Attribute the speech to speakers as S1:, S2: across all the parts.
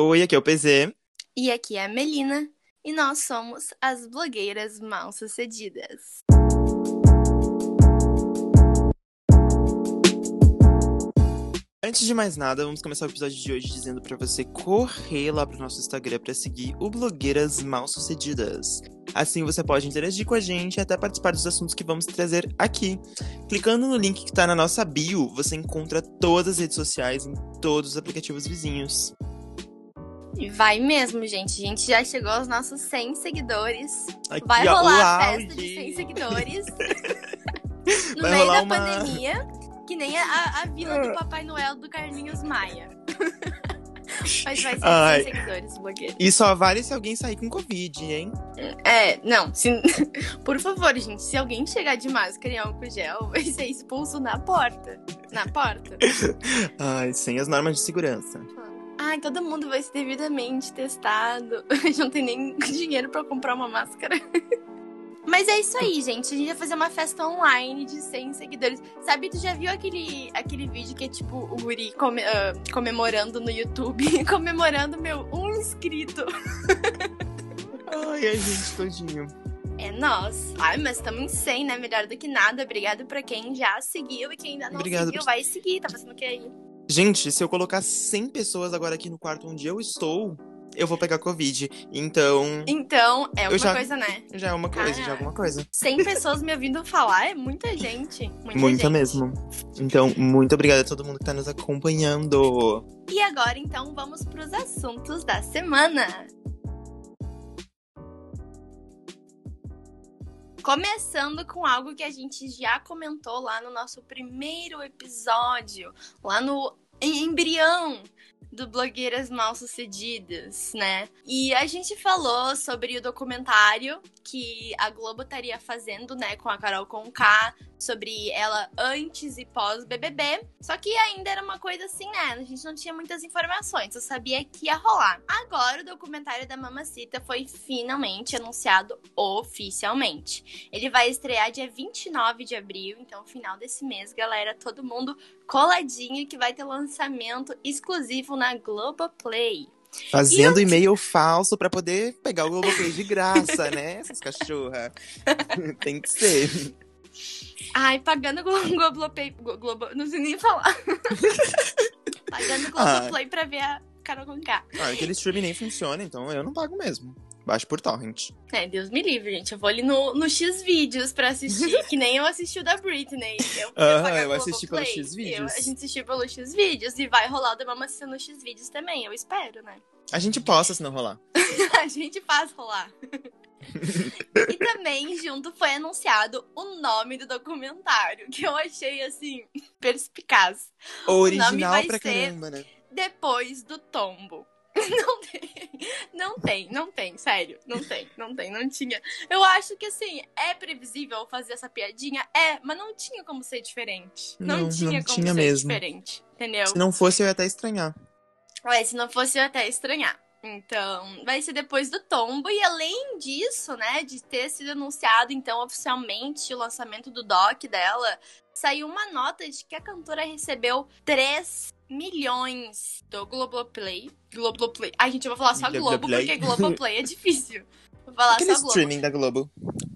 S1: Oi, aqui é o PZ.
S2: E aqui é a Melina. E nós somos as blogueiras mal sucedidas.
S1: Antes de mais nada, vamos começar o episódio de hoje dizendo para você correr lá pro nosso Instagram para seguir o Blogueiras Mal Sucedidas. Assim você pode interagir com a gente e até participar dos assuntos que vamos trazer aqui. Clicando no link que tá na nossa bio, você encontra todas as redes sociais em todos os aplicativos vizinhos.
S2: Vai mesmo, gente. A gente já chegou aos nossos 100 seguidores.
S1: Aqui,
S2: vai
S1: ó,
S2: rolar
S1: o
S2: a festa de 100 seguidores. no
S1: Vai
S2: meio da
S1: uma-
S2: pandemia. Que nem a, a vila do Papai Noel do Carlinhos Maia. Mas vai ser
S1: Ai.
S2: 100 seguidores, blogueiro.
S1: E só vale se alguém sair com Covid, hein?
S2: É, não, se... por favor, gente, se alguém chegar de máscara e álcool gel, vai ser expulso na porta. Na porta.
S1: Ai, sem as normas de segurança.
S2: Ai, todo mundo vai ser devidamente testado. A gente não tem nem dinheiro pra comprar uma máscara. Mas é isso aí, gente. A gente vai fazer uma festa online de 100 seguidores. Sabe, tu já viu aquele, aquele vídeo que é tipo o guri come- ah, comemorando no YouTube? comemorando meu um inscrito.
S1: Ai, a gente todinho.
S2: É nós. Ai, mas estamos em 100, né? Melhor do que nada. Obrigado pra quem já seguiu e quem ainda não
S1: Obrigado
S2: seguiu
S1: por-
S2: vai seguir. Tá fazendo o que aí?
S1: Gente, se eu colocar 100 pessoas agora aqui no quarto onde eu estou, eu vou pegar Covid. Então,
S2: Então, é alguma
S1: já-
S2: coisa, né?
S1: já é uma coisa, já é alguma coisa.
S2: 100 pessoas me ouvindo falar é muita gente. Muita,
S1: Muita
S2: gente.
S1: mesmo. Então, muito obrigada a todo mundo que tá nos acompanhando.
S2: E agora, então, vamos pros assuntos da semana. Começando com algo que a gente já comentou lá no nosso primeiro episódio, lá no embrião do Blogueiras Mal Sucedidas, né? E a gente falou sobre o documentário que a Globo estaria fazendo, né, com a Carol Conká, sobre ela antes e pós BBB. Só que ainda era uma coisa assim, né? A gente não tinha muitas informações, eu sabia que ia rolar. Agora o documentário da Mamacita foi finalmente anunciado oficialmente. Ele vai estrear dia 29 de abril, então final desse mês, galera, todo mundo coladinho que vai ter lançamento exclusivo na Globoplay.
S1: Fazendo e-mail falso pra poder pegar o Globoplay de graça, né? Essas cachorras. Tem que ser.
S2: Ai, pagando Glo- Globoplay, Glo- Globo, não sei nem falar. pagando
S1: Ah.
S2: Globoplay pra ver a Carol Conká.
S1: Ah, aquele streaming nem funciona, então eu não pago mesmo. Baixo por torrent.
S2: É, Deus me livre, gente. Eu vou ali no, no X-Vídeos pra assistir, que nem eu assisti o da Britney. Eu,
S1: eu assisti pelo. X-Vídeos.
S2: Eu- A gente assistiu pelo X-Vídeos e vai rolar o da Mamacita no X-Vídeos também, eu espero, né?
S1: A gente posta se não rolar.
S2: A gente faz rolar. e também, junto, foi anunciado o nome do documentário, que eu achei, assim, perspicaz.
S1: Original
S2: vai
S1: pra
S2: ser-
S1: caramba, né?
S2: Depois do tombo. Não tem, não tem, não tem, sério, não tem, não tem, não tinha. Eu acho que assim, é previsível fazer essa piadinha? É, mas não tinha como ser diferente. Não,
S1: Não,
S2: tinha
S1: não
S2: como
S1: tinha
S2: ser
S1: mesmo.
S2: diferente, entendeu?
S1: Se não fosse, eu ia até estranhar.
S2: Ué, se não fosse eu ia até estranhar. Então, vai ser depois do tombo. E além disso, né, de ter sido anunciado, então, oficialmente o lançamento do doc dela, saiu uma nota de que a cantora recebeu 3 milhões do Globoplay. Globoplay. Ai, gente, eu vou falar só Globo,
S1: Globoplay.
S2: porque Globoplay é difícil. Vou falar
S1: Aquele
S2: só Globo.
S1: streaming da Globo.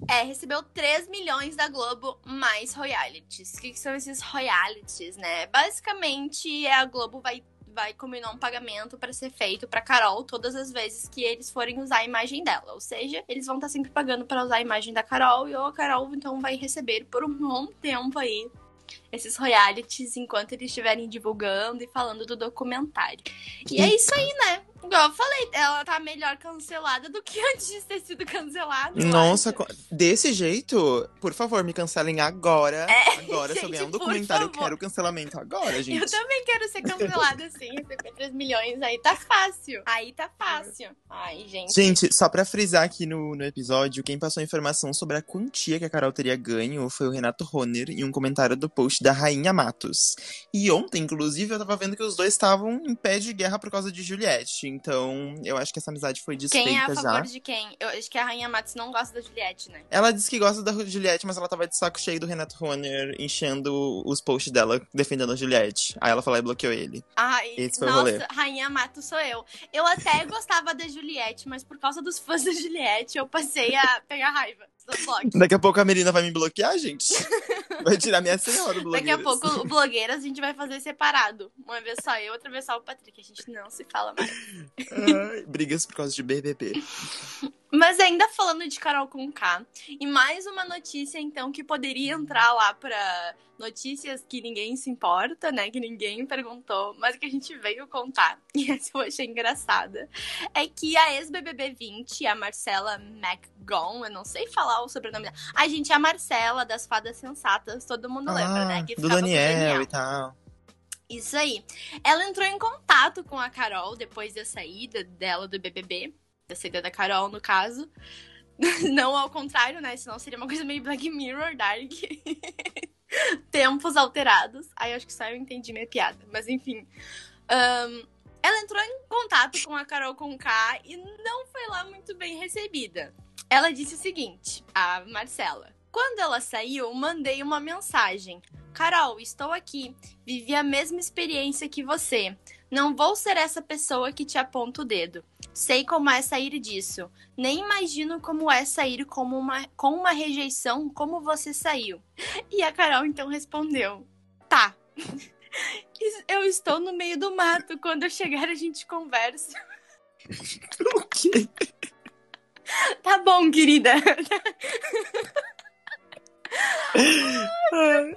S2: É, recebeu 3 milhões da Globo mais royalties. O que, que são esses royalties, né? Basicamente, a Globo vai, vai combinar um pagamento pra ser feito pra Carol todas as vezes que eles forem usar a imagem dela. Ou seja, eles vão estar sempre pagando pra usar a imagem da Carol e a Carol então vai receber por um bom tempo aí esses royalties enquanto eles estiverem divulgando e falando do documentário. E é isso aí, né? Igual eu falei, ela tá melhor cancelada do que antes de ter sido cancelada. eu
S1: Nossa, desse jeito, por favor, me cancelem agora. agora, se eu
S2: É, gente,
S1: ganhar um documentário, eu quero cancelamento agora,
S2: Eu
S1: gente.
S2: também quero ser cancelada assim, receber 3 milhões. Aí tá fácil. Aí tá fácil. Ai, gente.
S1: Gente, só pra frisar aqui no, no episódio, quem passou a informação sobre a quantia que a Carol teria ganho foi o Renato Roner em um comentário do post da Rainha Matos. E ontem, inclusive, eu tava vendo que os dois estavam em pé de guerra por causa de Juliette. Então, eu acho que essa amizade foi desfeita
S2: Quem é a
S1: já.
S2: favor de quem? Eu acho que a Rainha Matos não gosta da Juliette, né?
S1: Ela disse que gosta da Juliette, mas ela tava de saco cheio do Renato Runner enchendo os posts dela defendendo a Juliette. Aí ela falou e bloqueou ele.
S2: Ai,
S1: Esse foi o
S2: nossa,
S1: rolê.
S2: Rainha Matos sou eu. Eu até gostava da Juliette, mas por causa dos fãs da Juliette, eu passei a pegar raiva.
S1: Daqui a pouco a Melina vai me bloquear, gente. Vai tirar minha senhora do
S2: Daqui a pouco, o blogueiras a gente vai fazer separado. Uma vez só eu, outra vez só o Patrick. A gente não se fala mais.
S1: Ai, brigas por causa de BBB.
S2: Mas ainda falando de Carol com K, e mais uma notícia, então, que poderia entrar lá pra notícias que ninguém se importa, né? Que ninguém perguntou, mas que a gente veio contar. E essa eu achei engraçada. É que a ex-BBB 20, a Marcela McGon, eu não sei falar o sobrenome dela. Ai, gente, é a Marcela das Fadas Sensatas, todo mundo lembra, né? Que
S1: do
S2: o
S1: Daniel, e tal.
S2: Isso aí. Ela entrou em contato com a Carol depois da saída dela do BBB. Da da Carol, no caso. Não ao contrário, né? Senão seria uma coisa meio Black Mirror, Dark. Tempos alterados. Aí acho que só eu entendi minha piada. Mas enfim. Ahn, ela entrou em contato com a Carol Conká e não foi lá muito bem recebida. Ela disse o seguinte, a Marcela. Quando ela saiu, mandei uma mensagem. Carol, estou aqui. Vivi a mesma experiência que você. Não vou ser essa pessoa que te aponta o dedo. Sei como é sair disso. Nem imagino como é sair como uma, com uma rejeição como você saiu. E a Carol então respondeu: Tá. Eu estou no meio do mato. Quando eu chegar, a gente conversa. Tá bom, querida.
S1: Ai.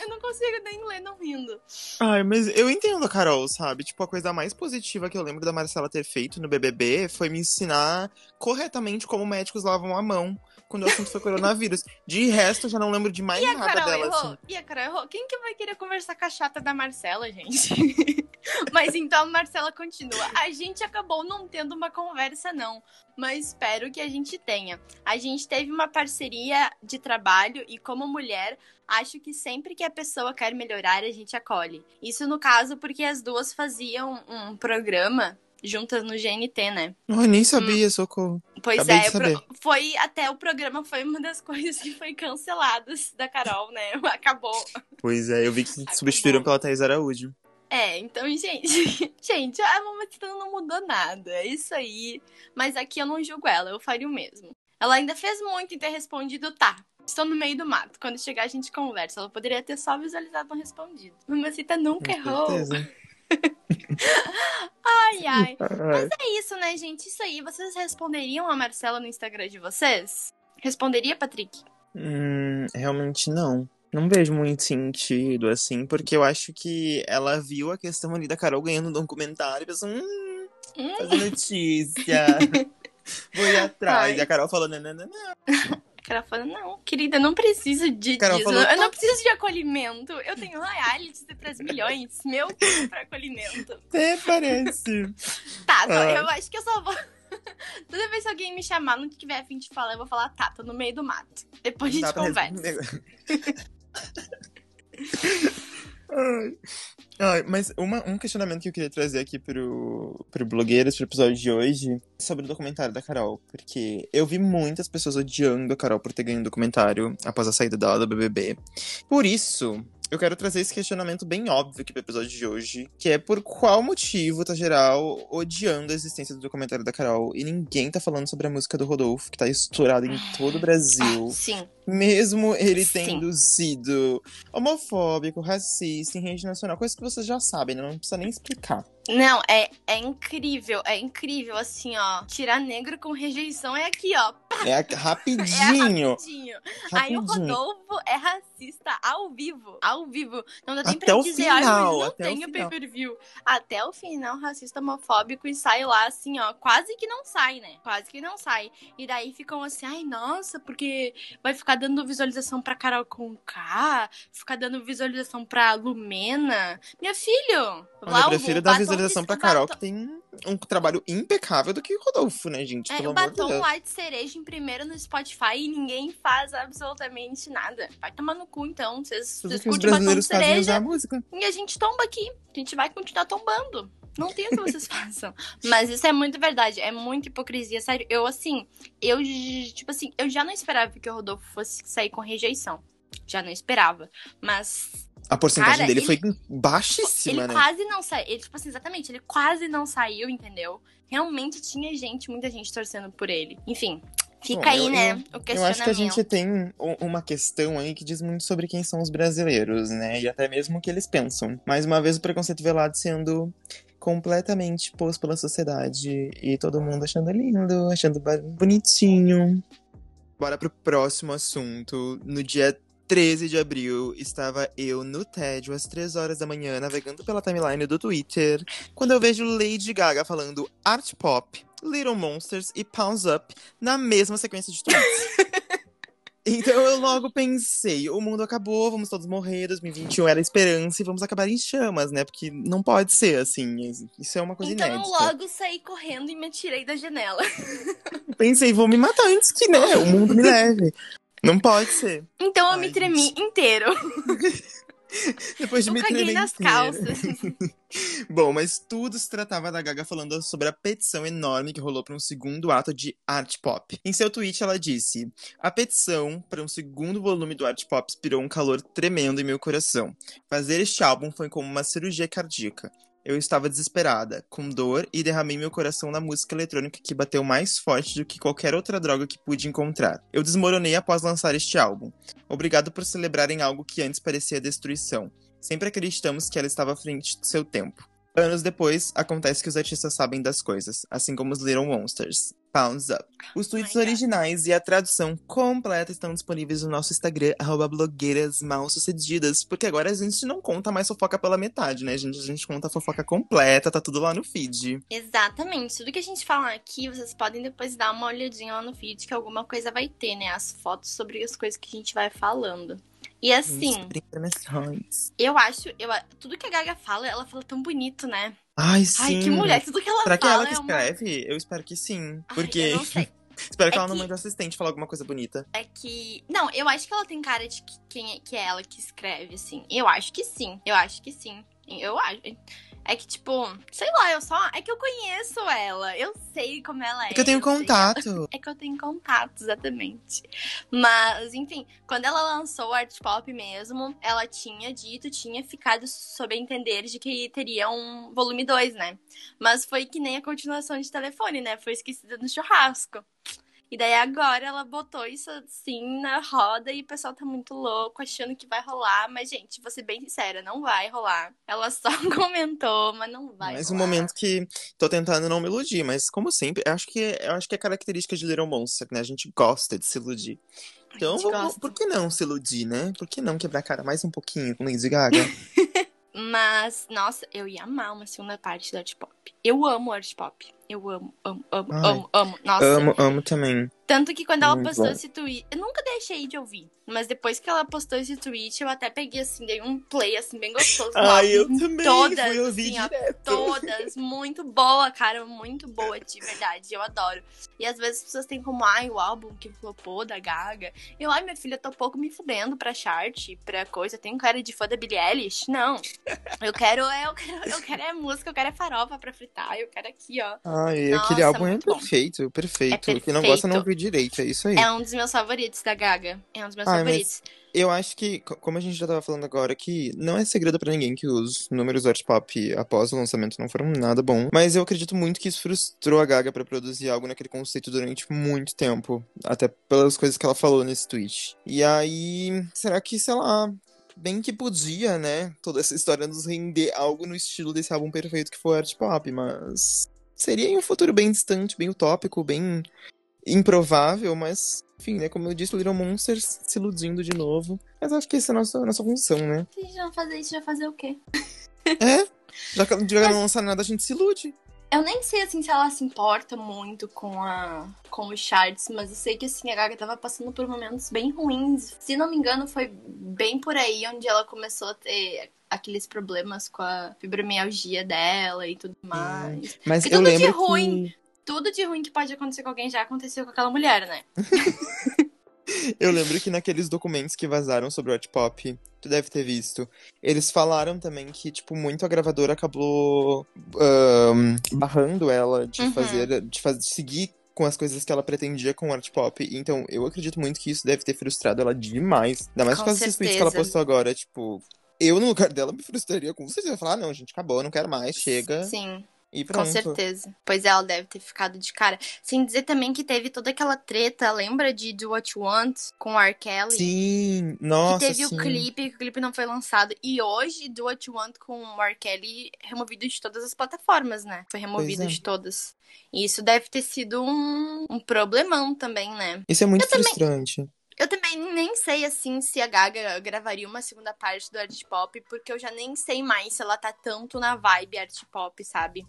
S2: Eu não consigo nem ler não rindo.
S1: Ai, mas eu entendo a Carol, sabe? Tipo, a coisa mais positiva que eu lembro da Marcela ter feito no BBB foi me ensinar corretamente como médicos lavam a mão quando o assunto foi coronavírus. De resto, eu já não lembro de mais nada
S2: Carol
S1: dela,
S2: errou?
S1: assim.
S2: E a Carol errou? Quem que vai querer conversar com a chata da Marcela, gente? Mas então a Marcela continua. A gente acabou não tendo uma conversa, não. Mas espero que a gente tenha. A gente teve uma parceria de trabalho e, como mulher, acho que sempre que a pessoa quer melhorar, a gente acolhe. Isso no caso porque as duas faziam um programa juntas no GNT, né?
S1: Ai, nem sabia, socorro.
S2: Pois
S1: Acabei
S2: é, pro- foi até o programa foi uma das coisas que foi canceladas da Carol, né? Acabou.
S1: Pois é, eu vi que substituíram pela Thaís Araújo.
S2: É, então, gente, gente, a Mamacita não mudou nada, é isso aí. Mas aqui eu não julgo ela, eu faria o mesmo. Ela ainda fez muito em ter respondido, tá. Estou no meio do mato. Quando chegar, a gente conversa. Ela poderia ter só visualizado não respondido. Mamacita nunca
S1: Com
S2: errou.
S1: certeza.
S2: Ai, ai.
S1: Ai.
S2: É isso, né, gente? Isso aí. Vocês responderiam a Marcela no Instagram de vocês? Responderia, Patrick?
S1: Hum, realmente não. Não vejo muito sentido, assim, porque eu acho que ela viu a questão ali da Carol ganhando um documentário e pensou, hum,
S2: Hum.
S1: fazer notícia. Vou ir atrás.
S2: Ai.
S1: E a Carol falou, não, não, não, não.
S2: A Carol falou, não, querida, eu não preciso de,
S1: Carol
S2: disso.
S1: falou,
S2: eu não
S1: tá.
S2: preciso de acolhimento. Eu tenho royalties de 3 milhões. Meu tempo pra acolhimento.
S1: Até parece.
S2: Tá, só-
S1: Ai.
S2: eu acho que eu só vou. Toda vez que alguém me chamar, não tiver a fim de falar, eu vou falar, tá, tô no meio do mato. Depois a gente conversa.
S1: Ai. Ai, mas uma- um questionamento que eu queria trazer aqui pro, pro Blogueiras, pro episódio de hoje, sobre o documentário da Carol. Porque eu vi muitas pessoas odiando a Carol por ter ganho um documentário após a saída dela do BBB. Por isso, eu quero trazer esse questionamento bem óbvio aqui pro episódio de hoje, que é por qual motivo tá geral odiando a existência do documentário da Carol e ninguém tá falando sobre a música do Rodolfo, que tá estourada em todo o Brasil.
S2: Sim.
S1: Mesmo ele
S2: Sim.
S1: tendo sido homofóbico, racista em rede nacional, coisa que vocês já sabem, né? não precisa nem explicar.
S2: Não, é, é incrível, é incrível, assim, ó. Tirar negro com rejeição é aqui, ó.
S1: É a-
S2: É
S1: rapidinho.
S2: rapidinho. Aí o. Rodolfo é racista ao vivo. Ao vivo. Não dá nem
S1: Até
S2: pra
S1: o
S2: dizer,
S1: final,
S2: não tem o pay-per-view. Até o final, racista homofóbico e sai lá assim, ó. Quase que não sai, né? Quase que não sai. E daí ficam assim, ai, nossa, porque vai ficar dando visualização pra Carol Conká, ficar dando visualização pra Lumena. Minha filho!
S1: Olha, eu prefiro dar visualização pra Carol,
S2: batom-
S1: que tem um trabalho impecável do que o Rodolfo, né, gente?
S2: É,
S1: Pelo
S2: o
S1: amor de
S2: batom lá de cereja em primeiro no Spotify e ninguém faz absolutamente nada. Vai tomar no cu, então. Vocês curtem batom de cereja e a gente tomba aqui. A gente vai continuar tombando. Não tem o que vocês façam. Mas isso é muito verdade. É muita hipocrisia. Sério, eu assim, eu, tipo assim, eu já não esperava que o Rodolfo fosse sair com rejeição. Já não esperava. Mas.
S1: A porcentagem
S2: Cara,
S1: dele
S2: ele-
S1: foi baixíssima,
S2: Ele
S1: né?
S2: quase não saiu. Ele, tipo assim, exatamente, ele quase não saiu, entendeu? Realmente tinha gente, muita gente torcendo por ele. Enfim, fica
S1: Bom,
S2: aí,
S1: eu-
S2: né?
S1: eu-
S2: o
S1: Eu
S2: questionamento.
S1: acho que a gente tem uma questão aí que diz muito sobre quem são os brasileiros, né? E até mesmo o que eles pensam. Mais uma vez, o preconceito velado sendo completamente posto pela sociedade e todo mundo achando lindo, achando bonitinho. Bora pro próximo assunto. No dia 13 de abril, estava eu no tédio às 3 horas da manhã, navegando pela timeline do Twitter, quando eu vejo Lady Gaga falando art pop, Little Monsters e Pounds Up na mesma sequência de tweets. Então eu logo pensei, o mundo acabou, vamos todos morrer, 2021 era esperança e vamos acabar em chamas, né? Porque não pode ser assim, isso é uma coisa
S2: Então eu
S1: inédita.
S2: logo saí correndo e me atirei da janela.
S1: Pensei, vou me matar antes que, né, o mundo me leve. Não pode ser.
S2: Então eu
S1: Ai,
S2: me tremi
S1: gente.
S2: inteiro.
S1: Depois de
S2: Eu
S1: me
S2: caguei
S1: tremer
S2: nas
S1: inteira.
S2: calças.
S1: Bom, mas tudo se tratava da Gaga falando sobre a petição enorme que rolou para um segundo ato de art pop. Em seu tweet, ela disse: A petição para um segundo volume do art pop inspirou um calor tremendo em meu coração. Fazer este álbum foi como uma cirurgia cardíaca. Eu estava desesperada, com dor, e derramei meu coração na música eletrônica que bateu mais forte do que qualquer outra droga que pude encontrar. Eu desmoronei após lançar este álbum. Obrigado por celebrarem algo que antes parecia destruição. Sempre acreditamos que ela estava à frente do seu tempo. Anos depois, acontece que os artistas sabem das coisas, assim como os Little Monsters. Pounds Up. Os tweets originais e a tradução completa estão disponíveis no nosso Instagram, arroba blogueiras mal sucedidas, porque agora a gente não conta mais fofoca pela metade, né, gente? A gente conta a fofoca completa, tá tudo lá no feed.
S2: Exatamente. Tudo que a gente falar aqui, vocês podem depois dar uma olhadinha lá no feed, que alguma coisa vai ter, né? As fotos sobre as coisas que a gente vai falando. E assim, eu acho, eu, tudo que a Gaga fala, ela fala tão bonito, né?
S1: Ai, sim.
S2: Ai, que mulher, tudo que ela
S1: Será que é ela que
S2: é uma...
S1: escreve? Eu espero que sim.
S2: Ai,
S1: Porque.
S2: eu não sei.
S1: espero que
S2: É
S1: ela não
S2: que-
S1: mande o assistente falar alguma coisa bonita.
S2: É que. Não, eu acho que ela tem cara de que, quem é, que é ela que escreve, assim. Eu acho que sim. Eu acho que sim. Eu acho. É que, tipo, sei lá, eu só. É que eu conheço ela. Eu sei como ela é.
S1: É que eu tenho
S2: sei
S1: contato.
S2: É que eu tenho contato, exatamente. Mas, enfim, quando ela lançou o Art Pop mesmo, ela tinha dito, tinha ficado sob entender de que teria um volume 2, né? Mas foi que nem a continuação de telefone, né? Foi esquecida no churrasco. E daí agora ela botou isso assim na roda e o pessoal tá muito louco, achando que vai rolar. Mas, gente, vou ser bem sincera, não vai rolar. Ela só comentou, mas não vai
S1: Mais um
S2: rolar.
S1: momento que tô tentando não me iludir, mas como sempre, eu acho que, eu acho que é característica de Little Monster, né? A gente gosta de se iludir. Então, vamos- por que não se iludir, né? Por que não quebrar a cara mais um pouquinho com Lady Gaga?
S2: Mas, nossa, eu ia amar uma segunda parte do Art Pop. Eu amo Art Pop. Eu amo, amo, amo,
S1: Ai.
S2: amo, amo. Nossa.
S1: amo, amo também.
S2: Tanto que quando ela
S1: Muito
S2: postou
S1: bom.
S2: esse tweet. Eu nunca deixei de ouvir. Mas depois que ela postou esse tweet, eu até peguei assim, dei um play assim, bem gostoso.
S1: Ai, eu
S2: álbum.
S1: também
S2: Todas,
S1: fui ouvir
S2: assim, ó. Todas, muito boa, cara, muito boa, de verdade, eu adoro. E às vezes as pessoas têm como, ai, o álbum que flopou da Gaga. Eu, ai, minha filha, eu tô pouco me fudendo pra chart, pra coisa. Tem cara de fã da Billie Eilish? Não. Eu quero, é, eu quero, eu quero é música, eu quero é farofa pra fritar, eu quero aqui, ó.
S1: Ai,
S2: Nossa,
S1: aquele álbum é perfeito, perfeito.
S2: É
S1: Quem não gosta não viu direito, é isso aí.
S2: É um dos meus favoritos da Gaga. É um dos meus
S1: Ai,
S2: favoritos.
S1: Eu acho que, co- como a gente já tava falando agora, que não é segredo pra ninguém que os números do Art Pop após o lançamento não foram nada bom. Mas eu acredito muito que isso frustrou a Gaga pra produzir algo naquele conceito durante muito tempo. Até pelas coisas que ela falou nesse tweet. E aí, será que, sei lá, bem que podia, né? Toda essa história nos render algo no estilo desse álbum perfeito que foi o Art Pop, mas. Seria em um futuro bem distante, bem utópico, bem improvável, mas, enfim, né? Como eu disse, Little Monsters se iludindo de novo. Mas acho que essa é a nossa, nossa função, né?
S2: Se a gente não fazer isso, vai fazer o quê?
S1: É? Já que já não lançar nada, a gente se ilude.
S2: Eu nem sei, assim, se ela se importa muito com a com os charts, mas eu sei que, assim, a Gaga tava passando por momentos bem ruins. Se não me engano, foi bem por aí onde ela começou a ter aqueles problemas com a fibromialgia dela e tudo mais.
S1: Mas
S2: E
S1: eu
S2: tudo de
S1: lembro
S2: ruim.
S1: que...
S2: Tudo de ruim que pode acontecer com alguém já aconteceu com aquela mulher, né?
S1: Eu lembro que naqueles documentos que vazaram sobre o Hot Pop, tu deve ter visto, eles falaram também que, tipo, muito a gravadora acabou ahn, barrando ela de
S2: Uhum.
S1: fazer, de, faz- de seguir com as coisas que ela pretendia com o Art Pop. Então, eu acredito muito que isso deve ter frustrado ela demais. Ainda mais
S2: Com
S1: por causa desses tweets que ela postou agora, tipo... Eu, no lugar dela, me frustraria com certeza. Falar, ah, não, gente, acabou, não quero mais, chega.
S2: Sim.
S1: E
S2: Com
S1: pronto.
S2: certeza. Pois é, ela deve ter ficado de cara. Sem dizer também que teve toda aquela treta, lembra de Do What You Want com o R. Kelly?
S1: Sim, nossa,
S2: que teve
S1: sim.
S2: o clipe, que o clipe não foi lançado. E hoje, Do What You Want com o R. Kelly removido de todas as plataformas, né? Foi removido
S1: é.
S2: de todas. E isso deve ter sido um, um problemão também, né?
S1: Isso é muito
S2: Eu também-
S1: frustrante.
S2: Eu também nem sei, assim, se a Gaga gravaria uma segunda parte do Art Pop, porque eu já nem sei mais se ela tá tanto na vibe Art Pop, sabe?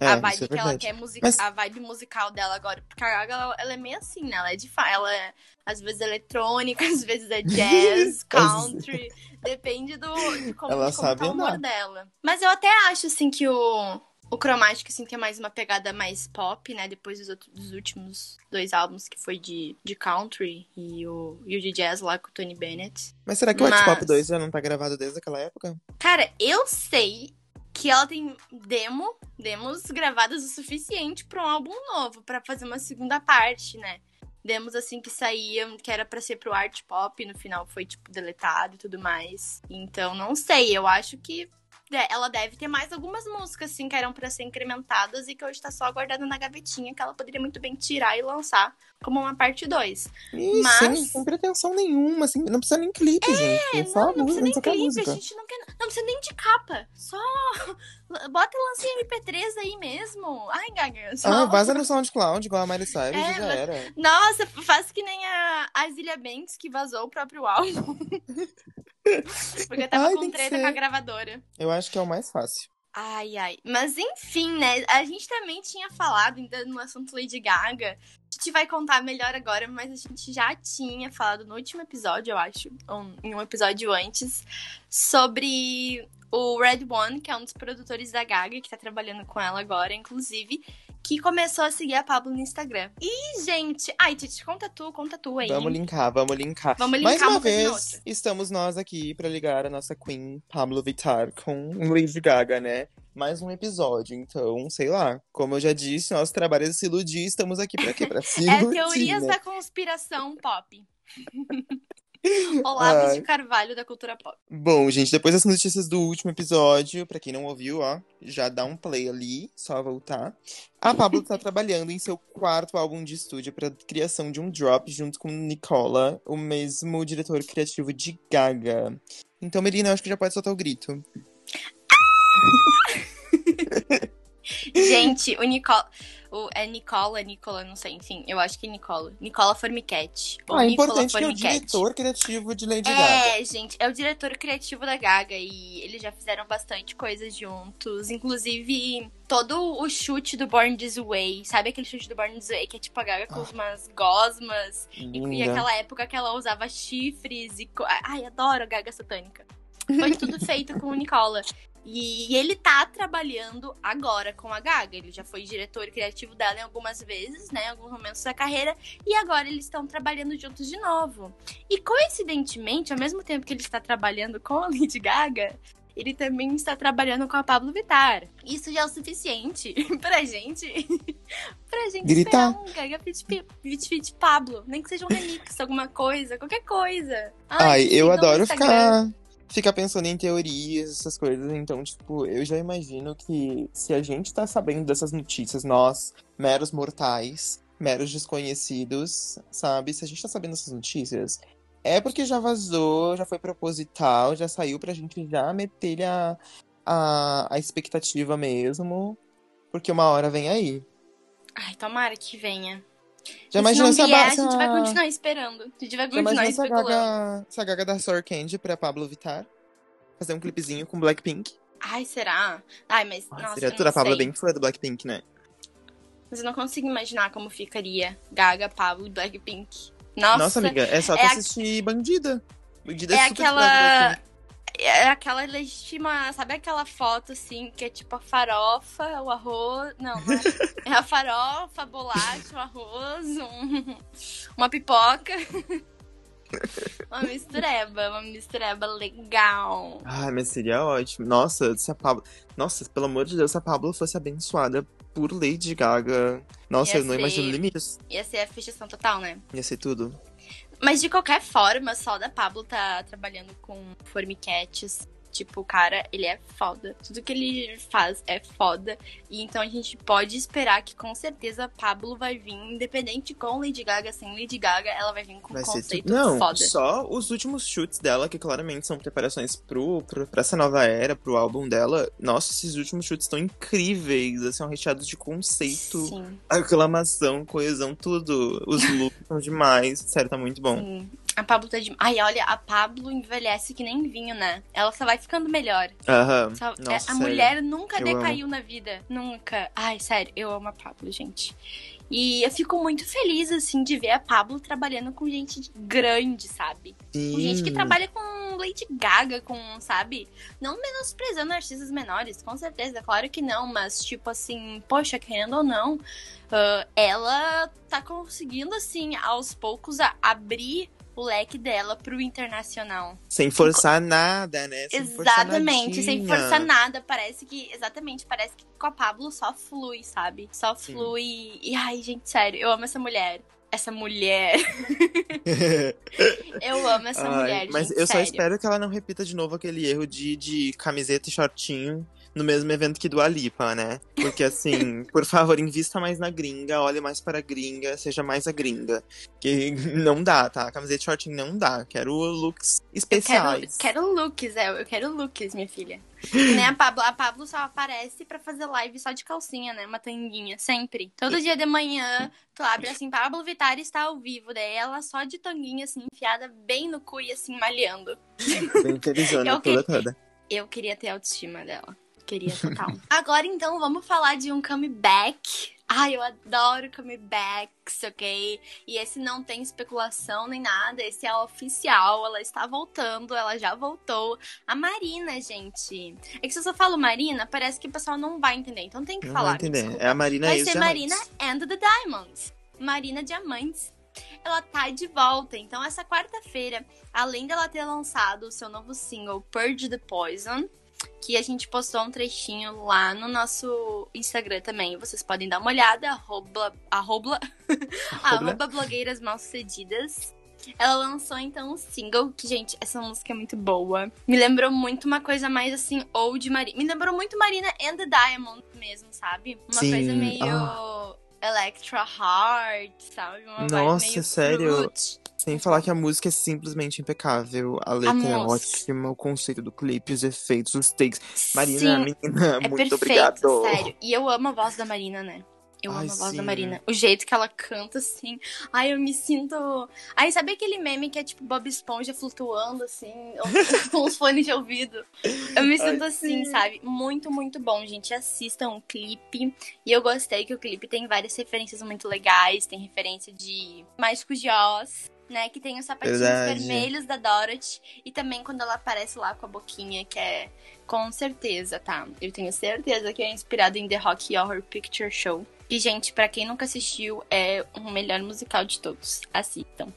S1: É,
S2: a
S1: isso
S2: vibe
S1: é
S2: que ela quer music...
S1: Mas-
S2: a vibe musical dela agora. Porque a Gaga, ela, ela é meio assim, né? Ela é de ela é às vezes eletrônica, às vezes é jazz, country. Depende do de como,
S1: Ela
S2: de como tá o humor
S1: andar.
S2: dela. Mas eu até acho, assim, que o, o Chromatic, assim, tem mais uma pegada mais pop, né? Depois dos, outros- dos últimos dois álbuns, que foi de, de country e o, e o de jazz lá com o Tony Bennett.
S1: Mas será que o Art Pop
S2: Mas-
S1: 2 já não tá gravado desde aquela época?
S2: Cara, eu sei que ela tem demo, demos gravadas o suficiente pra um álbum novo, pra fazer uma segunda parte, né? Demos assim que saíam, que era pra ser pro art pop, no final foi tipo deletado e tudo mais. Então não sei, eu acho que ela deve ter mais algumas músicas assim que eram pra ser incrementadas e que hoje tá só guardada na gavetinha, que ela poderia muito bem tirar e lançar como uma parte 2.
S1: Ih,
S2: Mas-
S1: sem, sem pretensão nenhuma, assim, não precisa nem clipe, gente. É só
S2: não,
S1: a
S2: não
S1: música,
S2: precisa nem
S1: a
S2: clipe, a
S1: música.
S2: gente não quer. Não precisa nem de capa. Só. Bota e lança em MP3 aí mesmo. Ai, Gaga. Só...
S1: Ah, vaza no SoundCloud, igual a Miley Cyrus
S2: É,
S1: já
S2: mas-
S1: era.
S2: Nossa, faz que nem a, a Zilia Banks que vazou o próprio álbum. Porque tava
S1: Ai,
S2: com treta com a gravadora.
S1: Eu acho que é o mais fácil.
S2: Ai, ai. Mas enfim, né? A gente também tinha falado ainda no assunto Lady Gaga. A gente vai contar melhor agora, mas a gente já tinha falado no último episódio, eu acho, ou em um episódio antes, sobre o Red One, que é um dos produtores da Gaga, que tá trabalhando com ela agora, inclusive, que começou a seguir a Pablo no Instagram. E, gente, ai, Titi, conta tu, conta tu aí.
S1: Vamos linkar, vamos linkar.
S2: Vamos
S1: Mais
S2: linkar
S1: uma
S2: uma na
S1: vez, estamos nós aqui pra ligar a nossa Queen Pablo Vittar com Lady Gaga, né? Mais um episódio, então, sei lá. Como eu já disse, nosso trabalho é se iludir, estamos aqui pra quê? Pra se
S2: É
S1: iludir,
S2: teorias
S1: né?
S2: da conspiração pop. Olavo de Carvalho da cultura pop.
S1: Bom, gente, depois das notícias do último episódio, pra quem não ouviu, ó, já dá um play ali, só voltar. A Pablo tá trabalhando em seu quarto álbum de estúdio pra criação de um drop junto com Nicola, o mesmo diretor criativo de Gaga. Então, Melina, eu acho que já pode soltar o grito.
S2: Gente, o Nicola. O, é Nicola, Nicola, não sei, enfim, eu acho que é Nicola. Nicola Formichetti.
S1: Ah, é
S2: Nicola
S1: importante que é o
S2: Formichetti.
S1: diretor criativo de Lady Gaga.
S2: É, gente, é o diretor criativo da Gaga e eles já fizeram bastante coisas juntos. Inclusive, todo o chute do Born This Way, sabe aquele chute do Born This Way que é tipo a Gaga com umas gosmas e, e aquela época que ela usava chifres e. Ai, adoro a Gaga satânica. Foi tudo feito com o Nicola. E ele tá trabalhando agora com a Gaga. Ele já foi diretor criativo dela em algumas vezes, né? Em alguns momentos da carreira. E agora eles estão trabalhando juntos de novo. E coincidentemente, ao mesmo tempo que ele está trabalhando com a Lady Gaga, ele também está trabalhando com a Pablo Vittar. Isso já é o suficiente pra gente. pra gente
S1: Gritar.
S2: esperar um Gaga Fit, Fit, Pablo. Nem que seja um remix, alguma coisa, qualquer coisa.
S1: Ai, eu
S2: sigam no
S1: adoro ficar, ficar pensando em teorias, essas coisas. Então, tipo, eu já imagino que se a gente tá sabendo dessas notícias, nós, meros mortais, meros desconhecidos, sabe? Se a gente tá sabendo dessas notícias, é porque já vazou, já foi proposital, já saiu pra gente já meter a, a, a expectativa mesmo. Porque uma hora vem aí.
S2: Ai, tomara que venha.
S1: Já
S2: E se
S1: imaginou
S2: não vier,
S1: Ba-
S2: a gente vai continuar esperando. A gente vai
S1: Já
S2: continuar
S1: a
S2: especulando.
S1: Gaga, se a Gaga dar Sour Candy pra Pablo Vittar? Fazer um clipezinho com Blackpink?
S2: Ai, será? Ai, mas. Nossa,
S1: Seria tudo. A Pablo é bem fã do Blackpink, né?
S2: Mas eu não consigo imaginar como ficaria Gaga, Pablo e Blackpink. Nossa,
S1: Nossa, amiga, é só tu
S2: é a-
S1: assistir Bandida. Bandida é,
S2: é
S1: super
S2: aquela. É aquela legítima. Sabe aquela foto assim, que é tipo a farofa, o arroz. Não, não é. é a farofa, a bolacha, o arroz, um- uma pipoca. uma mistureba, uma mistureba legal.
S1: Ai, mas seria ótimo. Nossa, se a Pablo. Nossa, pelo amor de Deus, se a Pablo fosse abençoada por Lady Gaga. Nossa,
S2: Ia
S1: eu não
S2: ser-
S1: imagino limites.
S2: Ia ser a fichação total, né?
S1: Ia ser tudo.
S2: Mas de qualquer forma, só da Pablo tá trabalhando com Formicats. Tipo, o cara, ele é foda. Tudo que ele faz é foda. E então a gente pode esperar que com certeza Pablo vai vir, independente com Lady Gaga, sem Lady Gaga, ela vai vir com
S1: Vai ser
S2: conceito
S1: tudo. Não,
S2: foda.
S1: só os últimos chutes dela, que claramente são preparações pro, pro, pra essa nova era, pro álbum dela. Nossa, esses últimos chutes estão incríveis. Assim, são recheados de conceito,
S2: Sim,
S1: aclamação, coesão, tudo. Os looks são demais. Sério, tá muito bom.
S2: sim. A Pablo tá de. Ai, olha, a Pablo envelhece que nem vinho, né? Ela só vai ficando melhor.
S1: Aham.
S2: Só-
S1: Nossa,
S2: é, a
S1: sério.
S2: mulher nunca
S1: Eu
S2: decaiu na vida. Nunca. Ai, sério, eu amo a Pablo, gente. E eu fico muito feliz, assim, de ver a Pablo trabalhando com gente grande, sabe? Com gente que
S1: Sim.
S2: trabalha com Lady Gaga, com, sabe? Não menosprezando artistas menores, com certeza, claro que não, mas, tipo assim, poxa, querendo ou não, ah, ela tá conseguindo, assim, aos poucos, a- abrir o leque dela pro internacional.
S1: Sem forçar nada, né? Sem forçar
S2: Exatamente, sem forçar nada. Parece que. Exatamente, parece que com a Pablo só flui, sabe? Só
S1: Sim.
S2: flui. E ai, gente, sério, eu amo essa mulher. Essa mulher. Eu amo essa
S1: Ai,
S2: mulher,
S1: mas
S2: gente,
S1: eu só
S2: sério.
S1: espero que ela não repita de novo aquele erro de, de camiseta e shortinho no mesmo evento que do Alipa, né? Porque assim, por favor, invista mais na gringa, olhe mais para a gringa, seja mais a gringa. Que não dá, tá? Camiseta shortinho não dá. Quero looks
S2: Eu quero,
S1: especiais.
S2: quero looks, é, eu quero looks, minha filha. Nem a Pablo. A Pablo só aparece pra fazer live só de calcinha, né? Uma tanguinha, sempre. Todo dia de manhã, tu abre assim, Pablo Vittar está ao vivo. Daí ela só de tanguinha, assim, enfiada bem no cu e assim, malhando.
S1: Bem
S2: Eu
S1: toda toda.
S2: Eu queria ter a autoestima dela. Queria total. Agora então vamos falar de um comeback. Ai, eu adoro comebacks, ok? E esse não tem especulação nem nada, esse é oficial. Ela está voltando, ela já voltou. A Marina, gente. É que se eu só falo Marina, parece que o pessoal não vai entender. Então tem que
S1: Não
S2: falar.
S1: vou entender. É a Marina
S2: Vai
S1: e
S2: ser. Marina and the Diamonds. Marina Diamantes. Ela tá de volta. Então, essa quarta-feira, além dela ter lançado o seu novo single, Purge the Poison, que a gente postou um trechinho lá no nosso Instagram também. Vocês podem dar uma olhada, arroba, arroba,
S1: Arroba.
S2: blogueiras mal sucedidas. Ela lançou então um single, que, gente, essa música é muito boa. Me lembrou muito uma coisa mais assim, old Marina. Me lembrou muito Marina and the Diamond mesmo, sabe? Uma
S1: Sim,
S2: coisa meio
S1: ah.
S2: Electra Heart, sabe? Uma
S1: Nossa, sério?
S2: fruit.
S1: Sem falar que a música é simplesmente impecável. A letra é
S2: moça.
S1: ótima, o conceito do clipe, os efeitos, os takes. Marina,
S2: Sim,
S1: menina,
S2: é
S1: muito
S2: perfeito,
S1: obrigado.
S2: sério. E eu amo a voz da Marina, né? Eu
S1: Ai,
S2: amo a voz
S1: sim.
S2: da Marina. O jeito que ela canta, assim. Ai, eu me sinto. Ai, sabe aquele meme que é tipo Bob Esponja flutuando, assim, com os fones de ouvido? Eu me
S1: Ai,
S2: sinto assim,
S1: sim.
S2: sabe? Muito, muito bom, gente. Assistam o clipe. E eu gostei que o clipe tem várias referências muito legais. Tem referência de Mágicos de Oz. Né, que tem os sapatinhos
S1: Verdade.
S2: vermelhos da Dorothy. E também quando ela aparece lá com a boquinha, que é com certeza, tá? Eu tenho certeza que é inspirado em The Rocky Horror Picture Show. E, gente, pra quem nunca assistiu, é o melhor musical de todos. Assistam.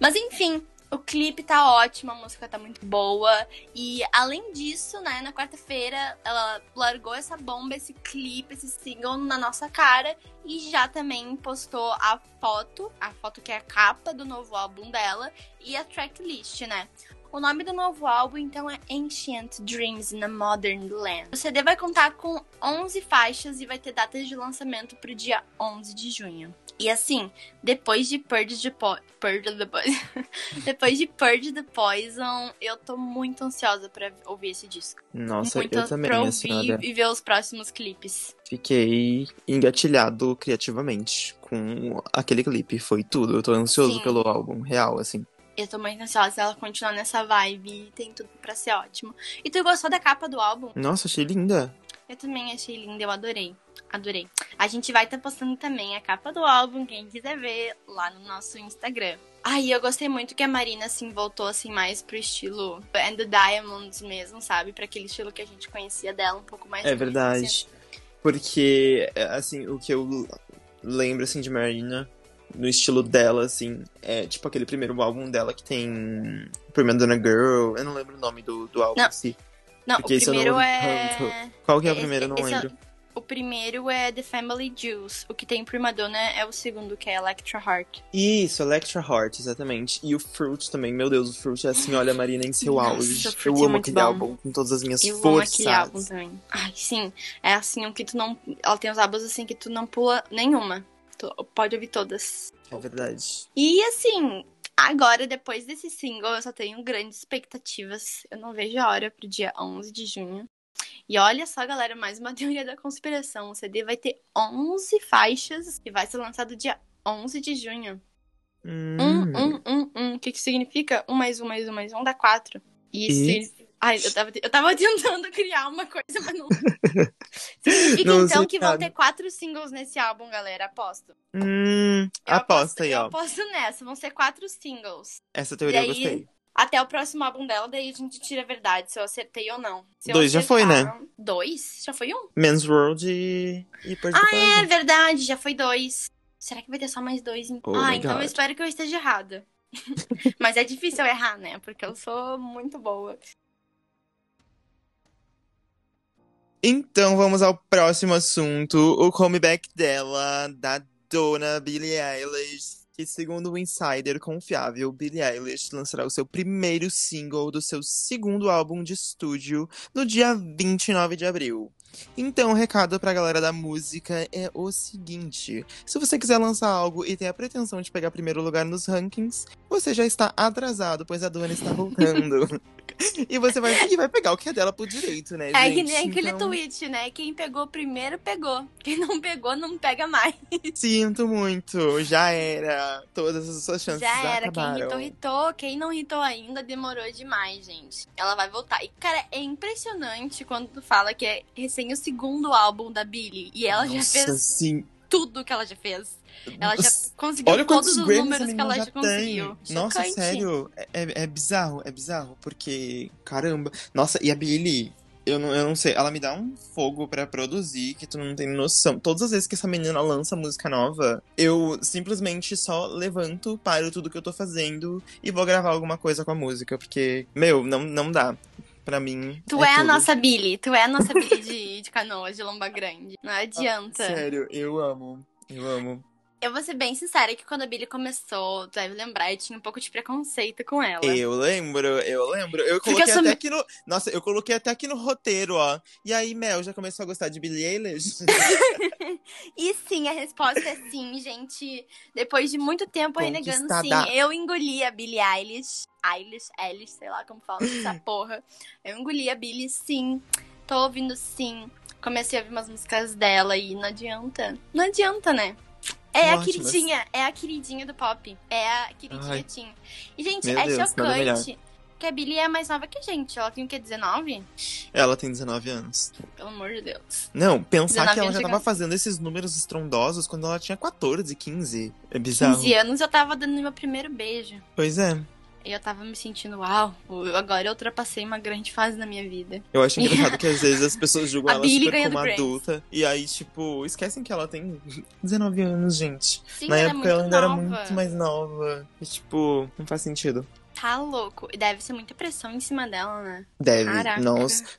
S2: Mas, enfim, o clipe tá ótimo, a música tá muito boa. E, além disso, né, na quarta-feira, ela largou essa bomba, esse clipe, esse single na nossa cara. E já também postou a foto, a foto que é a capa do novo álbum dela. E a tracklist, né? O nome do novo álbum, então, é Ancient Dreams in a Modern Land. O CD vai contar com 11 faixas e vai ter datas de lançamento pro dia 11 de junho. E assim, depois de Purge the, po Purge the Poison, depois de Purge the Poison, eu tô muito ansiosa pra ouvir esse disco.
S1: Nossa,
S2: muito
S1: eu também,
S2: pra ouvir
S1: olha,
S2: e ver os próximos clipes.
S1: fiquei engatilhado criativamente com aquele clipe. Foi tudo. Eu tô ansioso
S2: Sim.
S1: pelo álbum real, assim.
S2: Eu tô muito ansiosa ela continuar nessa vibe. Tem tudo pra ser ótimo. E tu gostou da capa do álbum?
S1: Nossa, achei linda.
S2: Eu também achei linda, eu adorei. Adorei. A gente vai estar postando também a capa do álbum, quem quiser ver, lá no nosso Instagram. Ai, eu gostei muito que a Marina, assim, voltou, assim, mais pro estilo And the Diamonds mesmo, sabe? Pra aquele estilo que a gente conhecia dela, um pouco mais...
S1: É verdade. Porque, assim, o que eu lembro, assim, de Marina no estilo dela, assim. É tipo aquele primeiro álbum dela que tem Prima Donna Girl. Eu não lembro o nome do, do álbum
S2: Não.
S1: em si.
S2: Não,
S1: Porque
S2: o
S1: esse eu não
S2: primeiro
S1: ouvi
S2: é.
S1: Qual que é o
S2: Esse-
S1: primeiro? Eu não
S2: esse é-
S1: lembro.
S2: O primeiro é The Family Jewels. O que tem Prima Donna é o segundo, que é Electra Heart.
S1: Isso, Electra Heart, exatamente. E o Fruit também, meu Deus, o Fruit é assim, olha a Marina em seu
S2: Nossa,
S1: auge. Eu
S2: é
S1: amo aquele
S2: bom.
S1: álbum com todas as minhas
S2: Eu amo
S1: forças.
S2: aquele álbum também. Ai, sim. É assim, um que tu não. Ela tem os álbuns assim que tu não pula nenhuma. Pode ouvir todas.
S1: É verdade.
S2: E assim, agora, depois desse single, eu só tenho grandes expectativas. Eu não vejo a hora pro dia 11 de junho. E olha só, galera, mais uma teoria da conspiração. O CD vai ter 11 faixas e vai ser lançado dia 11 de junho.
S1: Hum.
S2: Um, um, um, um. O que que significa? Um mais um mais um mais um dá quatro. Isso significa- Ai, eu tava, eu tava tentando criar uma coisa, mas não. Significa
S1: Não
S2: então que vão ter quatro singles nesse álbum, galera. Aposto.
S1: Hum,
S2: Eu
S1: aposta aí,
S2: eu
S1: ó.
S2: aposto nessa. Vão ser quatro singles.
S1: Essa teoria eu
S2: Daí-
S1: gostei.
S2: Até o próximo álbum dela, daí a gente tira a verdade, se eu acertei ou não. Se eu
S1: Dois já foi,
S2: acertar- Dois? Já foi um?
S1: Men's World e, e
S2: Ah, é verdade, já foi dois. Será que vai ter só mais dois? então?
S1: Oh
S2: ah, então eu
S1: God.
S2: espero que eu esteja errada. Mas é difícil eu errar, né? Porque eu sou muito boa.
S1: Então vamos ao próximo assunto, o comeback dela, da dona Billie Eilish. Que segundo o insider confiável, Billie Eilish lançará o seu primeiro single do seu segundo álbum de estúdio no dia 29 de abril. Então, o recado pra galera da música é o seguinte: se você quiser lançar algo e tem a pretensão de pegar primeiro lugar nos rankings, você já está atrasado, pois a dona está voltando. e você vai, e vai pegar o que é dela por direito, né,
S2: É
S1: gente?
S2: que nem aquele
S1: Então-
S2: tweet, né? Quem pegou primeiro, pegou. Quem não pegou, não pega mais.
S1: Sinto muito, já era. Todas as suas chances
S2: Já era. Quem
S1: acabaram.
S2: hitou, hitou. Quem não hitou ainda, demorou demais, gente. Ela vai voltar. E, cara, é impressionante quando tu fala que é recém o segundo álbum da Billie. E ela já
S1: Nossa,
S2: fez
S1: sim.
S2: tudo que ela já fez. Ela já conseguiu
S1: Olha
S2: todos os
S1: Grammys
S2: números
S1: a
S2: que ela já
S1: já
S2: conseguiu.
S1: tem. Nossa,
S2: Chocante.
S1: sério, é, é- é bizarro, é bizarro, porque, caramba. Nossa, e a Billie, eu não, eu não sei, ela me dá um fogo pra produzir que tu não tem noção. Todas as vezes que essa menina lança música nova, eu simplesmente só levanto, paro tudo que eu tô fazendo e vou gravar alguma coisa com a música, porque, meu, não, não dá. Pra mim.
S2: Tu é, a
S1: tudo.
S2: nossa Billy. Tu é a nossa Billy de, de canoas, de lomba grande. Não adianta.
S1: Sério, eu amo. Eu amo.
S2: Eu vou ser bem sincera que quando a Billy começou, tu deve lembrar, eu tinha um pouco de preconceito com ela.
S1: Eu lembro, eu lembro. Eu coloquei
S2: eu sou
S1: até aqui no. Nossa, eu coloquei até aqui no roteiro, ó. E aí, Mel, já começou a gostar de Billie Eilish?
S2: E sim, a resposta é sim, gente. Depois de muito tempo renegando sim, eu engoli a Billie Eilish. Eilish, Eilish, sei lá como fala essa porra. Eu engoli a Billie, sim. Tô ouvindo sim. Comecei a ouvir umas músicas dela e não adianta. Não adianta, né? É a queridinha, é a queridinha do pop. É a queridinha
S1: Ai.
S2: E, gente,
S1: Meu
S2: é
S1: Deus,
S2: chocante que a Billie é mais nova que a gente. Ela tem o quê? 19?
S1: Ela tem 19 anos.
S2: Pelo amor de Deus.
S1: Não, pensar
S2: 19
S1: que ela já
S2: chegando.
S1: tava fazendo esses números estrondosos quando ela tinha 14, 15. É bizarro.
S2: 15 anos eu tava dando meu primeiro beijo.
S1: Pois é.
S2: E eu tava me sentindo, uau, agora eu ultrapassei uma grande fase na minha vida.
S1: Eu acho engraçado que às vezes as pessoas julgam ela super como adulta. E aí, tipo, esquecem que ela tem 19 anos, gente.
S2: Sim,
S1: Na
S2: ela é
S1: época ela
S2: muito
S1: ainda era muito mais nova. E, tipo, não faz sentido.
S2: Tá louco. E deve ser muita pressão em cima dela, né?
S1: Deve.
S2: Caraca.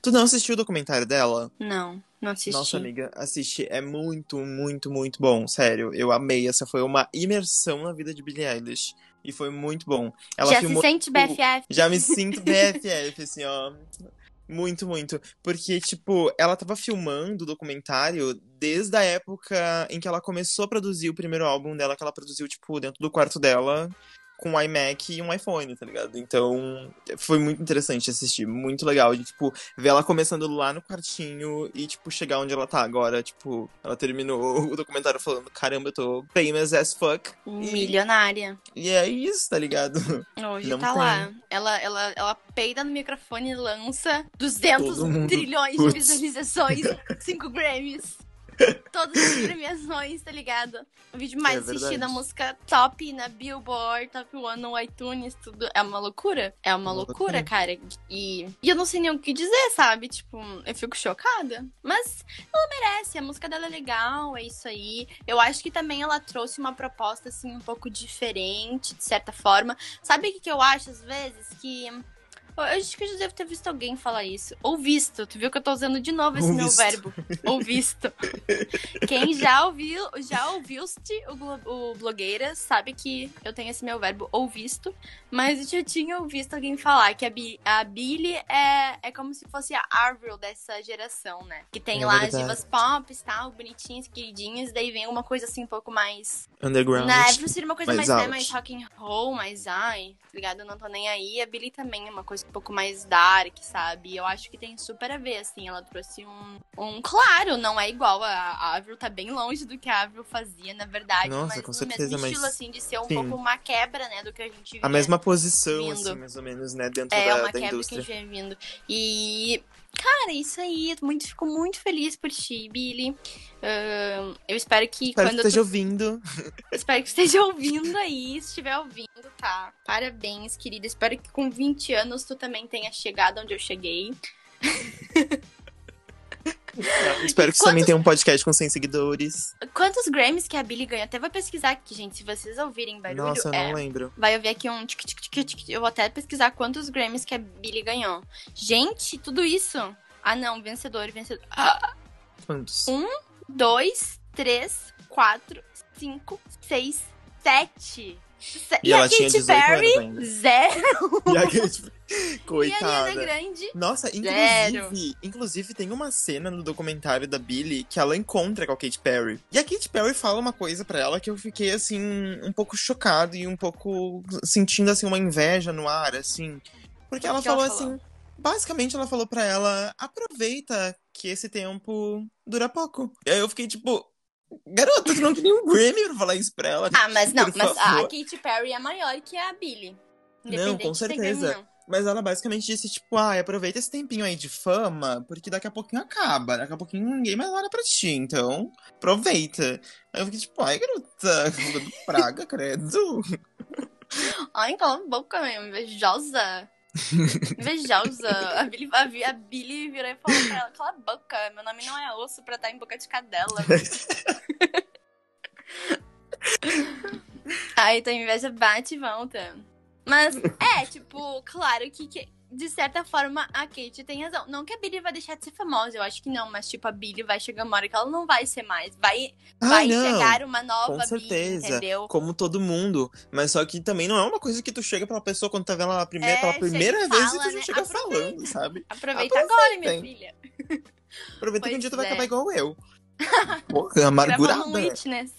S1: Tu não assistiu o documentário dela?
S2: Não, não assisti.
S1: Nossa, amiga, assiste. É muito, muito, muito bom. Sério, eu amei. Essa foi uma imersão na vida de Billie Eilish. E foi muito bom. Ela
S2: Já
S1: filmou.
S2: se sente BFF?
S1: Já me sinto BFF, assim, ó. Muito, muito. Porque, tipo, ela tava filmando o documentário desde a época em que ela começou a produzir o primeiro álbum dela, que ela produziu, tipo, dentro do quarto dela, com um iMac e um iPhone, tá ligado? Então, foi muito interessante assistir. Muito legal de, tipo, ver ela começando lá no quartinho e, tipo, chegar onde ela tá agora. Tipo, ela terminou o documentário falando: caramba, eu tô famous as fuck.
S2: Milionária.
S1: E é isso, tá ligado?
S2: Hoje
S1: Não
S2: tá
S1: tem.
S2: lá. Ela, ela, ela peida no microfone e lança 200
S1: Todo mundo
S2: trilhões
S1: Putz.
S2: de visualizações, 5 Grammys. todas as premiações, tá ligado? O vídeo mais
S1: É
S2: assistido, a música top na Billboard, top one no iTunes, tudo. É uma loucura? É uma loucura,
S1: loucura.
S2: cara. E, e eu não sei nem o que dizer, sabe? Tipo, eu fico chocada. Mas ela merece, a música dela é legal, é isso aí. Eu acho que também ela trouxe uma proposta, assim, um pouco diferente, de certa forma. Sabe o que, que eu acho, às vezes? Que. Eu acho que eu já devo ter visto alguém falar isso. Ou visto. Tu viu que eu tô usando de novo esse
S1: Ou
S2: meu
S1: visto.
S2: verbo. Ou visto. Quem já ouviu, já ouviu-te o, o blogueira sabe que eu tenho esse meu verbo ou visto, mas eu já tinha visto alguém falar que a, Bi- a Billy é, é como se fosse a Avril dessa geração, né? Que tem
S1: É
S2: lá as
S1: verdade.
S2: divas pop e tal, bonitinhas, queridinhas, daí vem uma coisa assim um pouco mais
S1: Underground.
S2: na Avril seria uma coisa
S1: mais
S2: mais, né, mais rock and roll, mais ai, tá ligado? Eu não tô nem aí. A Billy também é uma coisa um pouco mais dark, sabe? Eu acho que tem super a ver, assim. Ela trouxe um. um claro, não é igual. A, a Avril tá bem longe do que a Avril fazia, na verdade.
S1: Nossa,
S2: mas
S1: com
S2: no
S1: certeza,
S2: mesmo
S1: mas-
S2: estilo, assim, de ser um
S1: sim.
S2: pouco uma quebra, né, do que a gente via.
S1: A mesma posição,
S2: vindo.
S1: assim, mais ou menos, né? Dentro
S2: É
S1: da,
S2: uma
S1: da
S2: quebra que a gente vem vindo. E. Cara, isso aí. eu Muito, fico muito feliz por ti, Billy. Ahn, eu espero que
S1: Espero
S2: quando
S1: que
S2: tu
S1: esteja ouvindo.
S2: Espero que esteja ouvindo aí. Se estiver ouvindo, tá? Parabéns, querida. Espero que com 20 anos tu também tenha chegado onde eu cheguei.
S1: Espero que você
S2: quantos-
S1: também tenha um podcast com 100 seguidores.
S2: Quantos Grammys que a Billy ganhou? Até vou pesquisar aqui, gente. Se vocês ouvirem barulho,
S1: Nossa, eu
S2: é.
S1: não lembro.
S2: Vai ouvir aqui um tic, tic, tic, tic. Eu vou até pesquisar quantos Grammys que a Billy ganhou. Gente, tudo isso. Ah, não. Vencedor, vencedor. Ah,
S1: Quantos?
S2: Um. dois, três, quatro, cinco, seis, sete.
S1: E ela tinha
S2: Katy
S1: 18
S2: Perry, zero.
S1: E a Kate...
S2: E a Ariana
S1: Coitada.
S2: Grande,
S1: Nossa,
S2: Zero.
S1: inclusive, inclusive tem uma cena no documentário da Billy que ela encontra com a Katy Perry. E a Katy Perry fala uma coisa pra ela que eu fiquei assim um pouco chocado e um pouco sentindo assim uma inveja no ar, assim. Porque ela
S2: ela
S1: falou
S2: falou?
S1: assim, basicamente ela falou pra ela: "Aproveita que esse tempo dura pouco". E aí eu fiquei tipo, garota, tu não queria um Grammy pra falar isso pra ela?
S2: Ah, mas não, mas a. Katy Perry é maior que a Billy.
S1: Não, com certeza.
S2: não.
S1: Mas ela basicamente disse, tipo, ai, aproveita esse tempinho aí de fama, porque daqui a pouquinho acaba. Daqui a pouquinho ninguém mais olha pra ti, então aproveita. Aí eu fiquei tipo, ai, garota, do praga, credo.
S2: Ai, cala a boca, meu, invejosa. Invejosa. A Billy, a, a Billy virou e falou pra ela, cala a boca, meu nome não é osso pra estar em boca de cadela. Ai, tua inveja bate e volta. Mas, é, tipo, claro que, que, de certa forma, a Kate tem razão. Não que a Billy vai deixar de ser famosa, eu acho que não, mas, tipo, a Billy vai chegar uma hora que ela não vai ser mais. Vai, vai
S1: Ai, não.
S2: chegar uma nova
S1: Com certeza.
S2: Billy, entendeu?
S1: Como todo mundo. Mas só que também não é uma coisa que tu chega pra pessoa quando tá vendo ela pela primeira,
S2: É,
S1: pela primeira vez e
S2: fala,
S1: tu já
S2: né?
S1: chega
S2: Aproveita.
S1: falando, sabe?
S2: Aproveita agora, minha filha.
S1: Aproveita que um
S2: Pois
S1: dia tu vai
S2: é.
S1: acabar igual eu. Porra,
S2: um
S1: amargurada.
S2: Witness.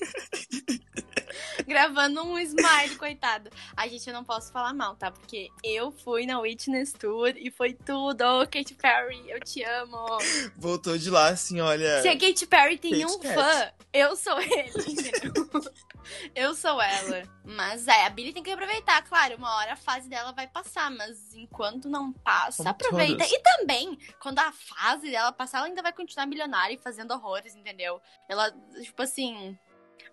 S2: Gravando um smile, coitado. Ai, gente, eu não posso falar mal, tá? Porque eu fui na Witness Tour e foi tudo. Ô, Katy Perry, eu te amo.
S1: Voltou de lá assim, olha.
S2: Se a Katy Perry tem
S1: Kate
S2: um
S1: Kat.
S2: fã, eu sou ele? Eu sou ela. Mas é, a Billy tem que aproveitar, claro. Uma hora a fase dela vai passar, mas enquanto não passa,
S1: Como
S2: aproveita.
S1: todas.
S2: E também, quando a fase dela passar, ela ainda vai continuar milionária e fazendo horrores, entendeu? Ela, tipo assim.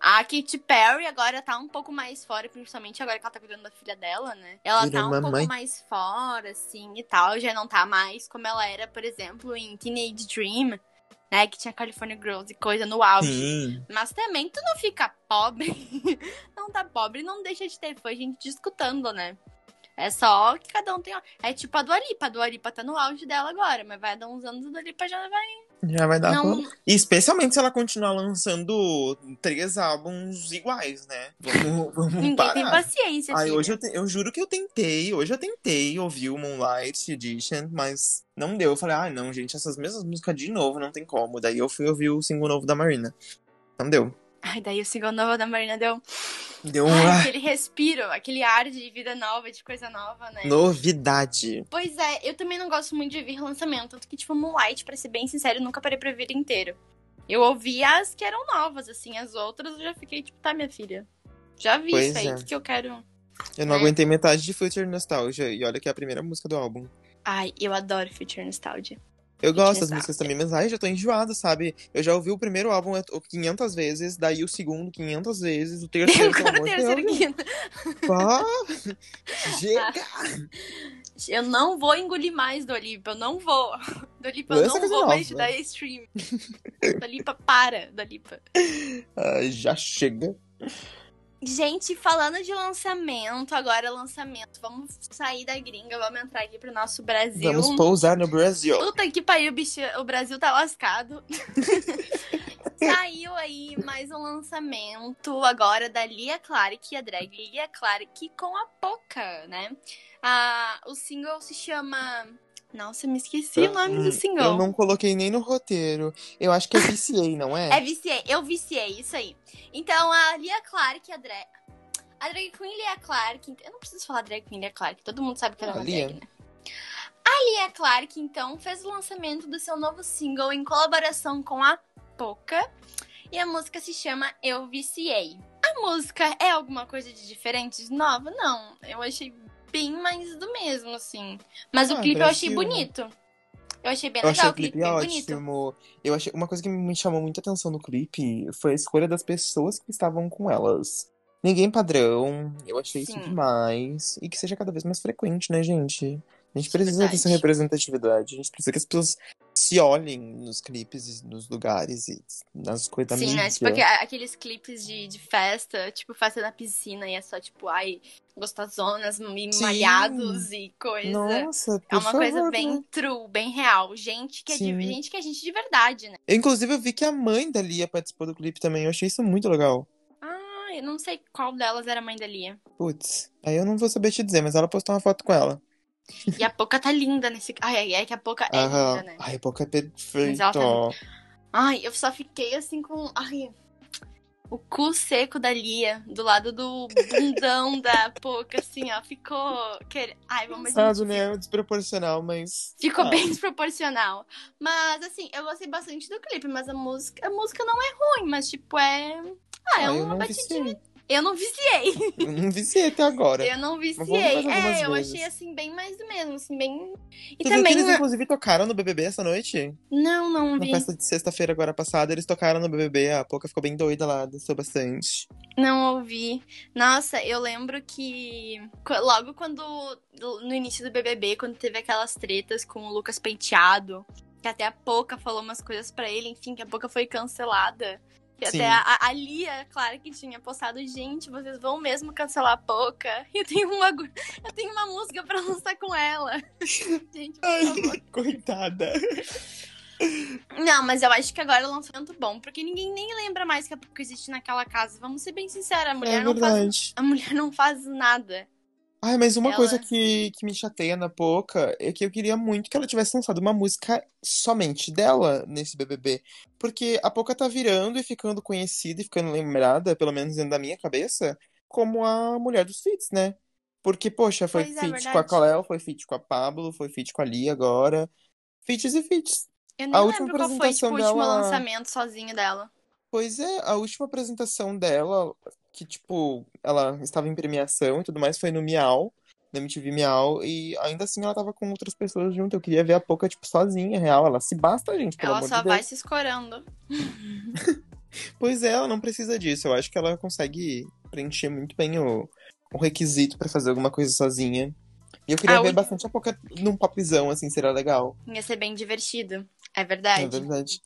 S2: A Katy Perry agora tá um pouco mais fora, principalmente agora que ela tá cuidando da filha dela, né? Ela tá um
S1: mamãe.
S2: pouco mais fora, assim, e tal. Já não tá mais como ela era, por exemplo, em Teenage Dream, né? Que tinha California Girls e coisa no auge.
S1: Sim.
S2: Mas também tu não fica pobre. não tá pobre, não deixa de ter. Foi gente discutando, né? É só que cada um tem. É tipo a Dua Lipa. A Dua Lipa tá no auge dela agora, mas vai dar uns anos a Dua Lipa já vai.
S1: Já vai dar
S2: Não-
S1: pra- especialmente se ela continuar lançando três álbuns iguais, né? Vamos, vamos
S2: Ninguém
S1: parar.
S2: tem paciência,
S1: Ai,
S2: filha.
S1: hoje eu, te- eu juro que eu tentei, hoje eu tentei ouvir o Moonlight Edition, mas não deu. Eu falei, ah, não, gente, essas mesmas músicas de novo, não tem como. Daí eu fui ouvir o single novo da Marina. Não deu.
S2: Ai, daí o single novo da Marina deu
S1: Deu um
S2: ai, aquele respiro, aquele ar de vida nova, de coisa nova, né?
S1: novidade.
S2: Pois é, eu também não gosto muito de ouvir lançamento. Tanto que, tipo, Moonlight, pra ser bem sincero, eu nunca parei pra ouvir inteiro. Eu ouvi as que eram novas, assim, as outras eu já fiquei, tipo, tá, minha filha. Já vi
S1: Pois
S2: isso aí,
S1: é.
S2: o que que eu quero.
S1: Eu não
S2: É.
S1: aguentei metade de Future Nostalgia. E olha que é a primeira música do álbum.
S2: Ai, eu adoro Future Nostalgia.
S1: Eu gosto das músicas também, mas ai, já tô enjoado, sabe? Eu já ouvi o primeiro álbum 500 vezes, daí o segundo 500 vezes, o terceiro, pelo amor de
S2: terceiro
S1: Deus.
S2: quinto.
S1: Pá! Chega!
S2: Eu não vou engolir mais do Olipa, eu não vou. Do Olipa, eu não vou mais te
S1: nova.
S2: dar stream. Do Olipa, para, do Olipa.
S1: Ai, já chega.
S2: Gente, falando de lançamento, agora lançamento. Vamos sair da gringa, vamos entrar aqui pro nosso Brasil.
S1: Vamos pousar no Brasil.
S2: Puta que pariu, bicho. O Brasil tá lascado. Saiu aí mais um lançamento agora da Lia Clark, a drag Lia Clark com a Poca, né? Ah, o single se chama. Nossa, me esqueci o nome do single.
S1: Eu não coloquei nem no roteiro. Eu acho que é VCA, não é?
S2: É viciei, eu viciei, isso aí. Então a Lia Clark, a drag. A drag queen Lia Clark. Eu não preciso falar drag queen Lia Clark, todo mundo sabe que ela é
S1: Ah,
S2: uma
S1: Lia.
S2: drag, né? A Lia Clark, então, fez o lançamento do seu novo single em colaboração com a Poca. E a música se chama Eu Viciei. A música é alguma coisa de diferente, de nova? Não. Eu achei bem mais do mesmo, assim. Mas o
S1: Ah,
S2: clipe eu achei bonito. Eu achei bem
S1: Eu
S2: legal
S1: achei
S2: o clipe, bonito.
S1: ótimo. Eu achei uma coisa que me chamou muita atenção no clipe foi a escolha das pessoas que estavam com elas. Ninguém padrão. Eu achei isso
S2: Sim.
S1: demais. E que seja cada vez mais frequente, né, gente? A gente
S2: é
S1: precisa dessa representatividade. A gente precisa que as pessoas se olhem nos clipes, nos lugares e nas coisas da
S2: Sim,
S1: mídia.
S2: né? Tipo aque- aqueles clipes de, de festa, tipo festa na piscina, e é só tipo, ai, gostosonas, e
S1: Sim.
S2: malhados e coisa.
S1: Nossa,
S2: é uma coisa
S1: favor,
S2: bem
S1: né?
S2: true, bem real. Gente que, é de, gente que é gente de verdade, né?
S1: Eu, Inclusive, eu vi que a mãe da Lia participou do clipe também. Eu achei isso muito legal.
S2: Ah, eu não sei qual delas era a mãe da Lia.
S1: Putz, aí eu não vou saber te dizer, mas ela postou uma foto com ela.
S2: E a Poca tá linda nesse. Ai, ai, é que a Poca é
S1: Aham.
S2: linda, né?
S1: Ai, a boca é perfeita.
S2: Mas ela tá Ai, eu só fiquei assim com. Ai. O cu seco da Lia, do lado do bundão da Poca, assim, ó. Ficou. quer- Ai, vamos
S1: Sabe, né? Desproporcional, mas.
S2: Ficou
S1: Ah,
S2: bem desproporcional. Mas, assim, eu gostei bastante do clipe, mas a música, a música não é ruim, mas, tipo, é. Ah, é
S1: ah,
S2: uma batidinha. Eu não viciei.
S1: Eu não viciei até agora.
S2: Eu não viciei. É, eu
S1: vezes.
S2: achei, assim, bem mais do mesmo, assim, bem. E
S1: Tu
S2: também.
S1: eles, inclusive, tocaram no BBB essa noite?
S2: Não, não
S1: Na
S2: vi.
S1: festa de sexta-feira agora passada, eles tocaram no BBB. A Poca ficou bem doida lá, dançou bastante.
S2: Não ouvi. Nossa, eu lembro que qu- logo quando. No início do BBB, quando teve aquelas tretas com o Lucas Penteado, que até a Poca falou umas coisas pra ele, enfim, que a Poca foi cancelada. E
S1: Sim.
S2: até a, a Lia, claro que tinha postado, gente, vocês vão mesmo cancelar a Poca? Eu tenho uma, eu tenho uma música pra lançar com ela. gente.
S1: Ai, coitada.
S2: Não, mas eu acho que agora é um lançamento bom, porque ninguém nem lembra mais que a Poca existe naquela casa. Vamos ser bem sinceros, a mulher
S1: É
S2: não faz. A mulher não faz nada.
S1: Ai, mas uma
S2: Ela-
S1: coisa que, que me chateia na Poca é que eu queria muito que ela tivesse lançado uma música somente dela nesse BBB. Porque a Poca tá virando e ficando conhecida e ficando lembrada, pelo menos dentro da minha cabeça, como a mulher dos feats, né? Porque, poxa, foi
S2: Pois é,
S1: feat
S2: verdade.
S1: com a Cleo, foi feat com a Pablo, foi feat com a Lia agora. Feats e feats.
S2: Eu nem
S1: A última
S2: lembro qual foi, tipo, o último
S1: dela-
S2: lançamento sozinho dela.
S1: Pois é, a última apresentação dela, que, tipo, ela estava em premiação e tudo mais, foi no Miau, na MTV Miau, e ainda assim ela tava com outras pessoas junto. Eu queria ver a Poca, tipo, sozinha, real. Ela se basta, gente, pelo
S2: Ela
S1: amor
S2: só
S1: de
S2: vai
S1: Deus.
S2: se escorando.
S1: Pois é, ela não precisa disso. Eu acho que ela consegue preencher muito bem o, o requisito pra fazer alguma coisa sozinha. E eu queria
S2: Ah,
S1: ver
S2: o-
S1: bastante a Poca num popzão, assim, seria legal.
S2: Ia ser bem divertido. É
S1: É
S2: verdade.
S1: verdade.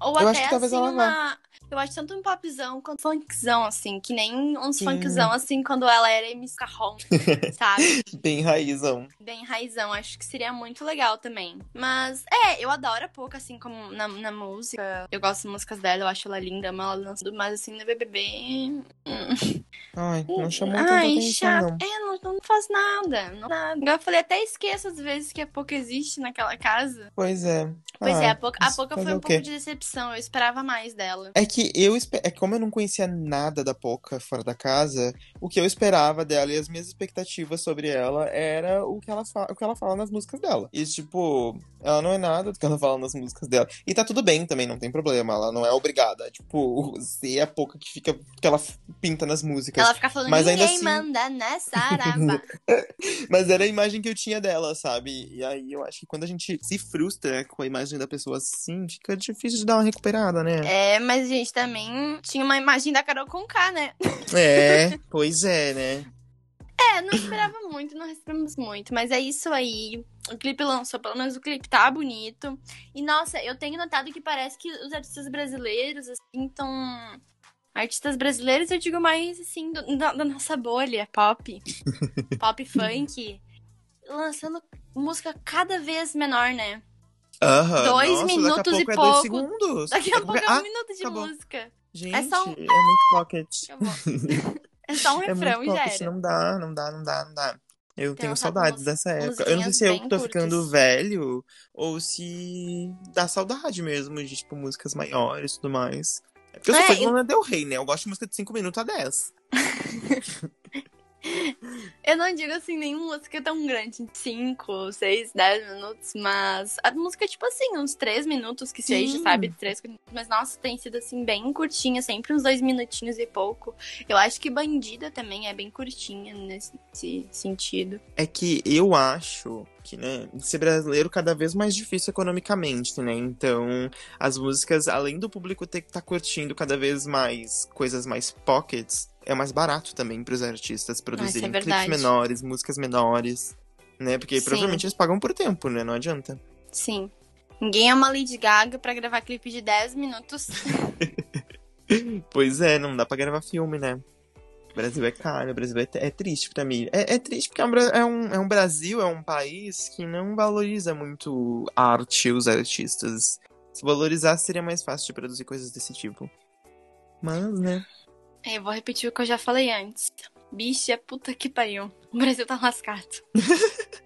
S2: Ou
S1: Eu
S2: até
S1: acho que talvez
S2: assim
S1: ela
S2: uma. Eu acho tanto um popzão quanto funkzão, assim, que nem uns
S1: Sim.
S2: funkzão, assim, quando ela era MC Carrom, sabe?
S1: Bem raizão.
S2: Bem raizão, acho que seria muito legal também. Mas, é, eu adoro a Pouca, assim, como na, na música. Eu gosto das músicas dela, eu acho ela linda, amo ela dançando, mas assim, no BBB. hum.
S1: Ai, não chamou tanta
S2: Ai,
S1: atenção,
S2: chato.
S1: não.
S2: É, não, não faz nada. Não nada. Eu falei, até esqueço às vezes que a Pouca existe naquela casa.
S1: Pois é.
S2: Pois
S1: Ah,
S2: é, a Pouca, a
S1: mas
S2: Pouca
S1: fazer
S2: foi um pouco de decepção. Eu esperava mais dela.
S1: É que eu espe- é que como eu não conhecia nada da Poca fora da casa, o que eu esperava dela e as minhas expectativas sobre ela era o que ela, o que ela fala nas músicas dela. E, tipo, ela não é nada do que ela fala nas músicas dela. E tá tudo bem também, não tem problema. Ela não é obrigada. Tipo, é a Poca que fica. que ela pinta nas músicas.
S2: Ela fica falando,
S1: Mas ainda
S2: ninguém
S1: assim-
S2: manda nessa araba.
S1: Mas era a imagem que eu tinha dela, sabe? E aí eu acho que quando a gente se frustra com a imagem da pessoa assim, fica difícil de dar uma recuperada, né?
S2: é, mas a gente também tinha uma imagem da Carol Conká, né?
S1: É, pois é, né?
S2: É, não esperava muito, não recebemos muito, mas é isso aí. O clipe lançou, pelo menos o clipe tá bonito. E nossa, eu tenho notado que parece que os artistas brasileiros, assim, tão. Artistas brasileiros, eu digo mais assim, do- da, da nossa bolha, pop. pop funk. Lançando música cada vez menor, né?
S1: Aham.
S2: Dois
S1: nossa,
S2: minutos
S1: daqui a pouco
S2: e
S1: é
S2: pouco.
S1: dois segundos.
S2: Daqui a pouco é um
S1: Ah,
S2: minuto de música.
S1: gente,
S2: é só um-
S1: é muito pocket.
S2: É só um
S1: É
S2: refrão já
S1: pocket, não dá, não dá, não dá, não dá. Eu
S2: Tem
S1: tenho saudades dessa época. Eu não sei se eu tô ficando velho ou se dá saudade mesmo de, tipo, músicas maiores e tudo mais. É porque eu sou
S2: É,
S1: fã de Lana Del Rey, né? Eu gosto de música de 5 minutos a 10.
S2: Eu não digo assim, nenhuma música tão grande, 5, 6, 10 minutos, mas a música, tipo assim, uns 3 minutos que seja,
S1: Sim.
S2: sabe? 3, mas nossa, tem sido assim, bem curtinha, sempre uns 2 minutinhos e pouco. Eu acho que Bandida também é bem curtinha nesse sentido.
S1: É que eu acho que, né, ser brasileiro cada vez mais difícil economicamente, né? Então, as músicas, além do público ter que estar curtindo cada vez mais coisas mais pockets, é mais barato também pros artistas produzirem clipes
S2: verdade.
S1: menores, músicas menores, né? Porque
S2: Sim.
S1: provavelmente eles pagam por tempo, né? Não adianta.
S2: Sim. Ninguém é uma Lady Gaga pra gravar clipe de 10 minutos.
S1: Pois é, não dá pra gravar filme, né? O Brasil é caro, o Brasil é, é triste pra mim. É, é triste porque é um, é, um, é um Brasil, é um país que não valoriza muito a arte e os artistas. Se valorizar, seria mais fácil de produzir coisas desse tipo. Mas, né?
S2: Eu vou repetir o que eu já falei antes. Bicha, puta que pariu. O Brasil tá lascado.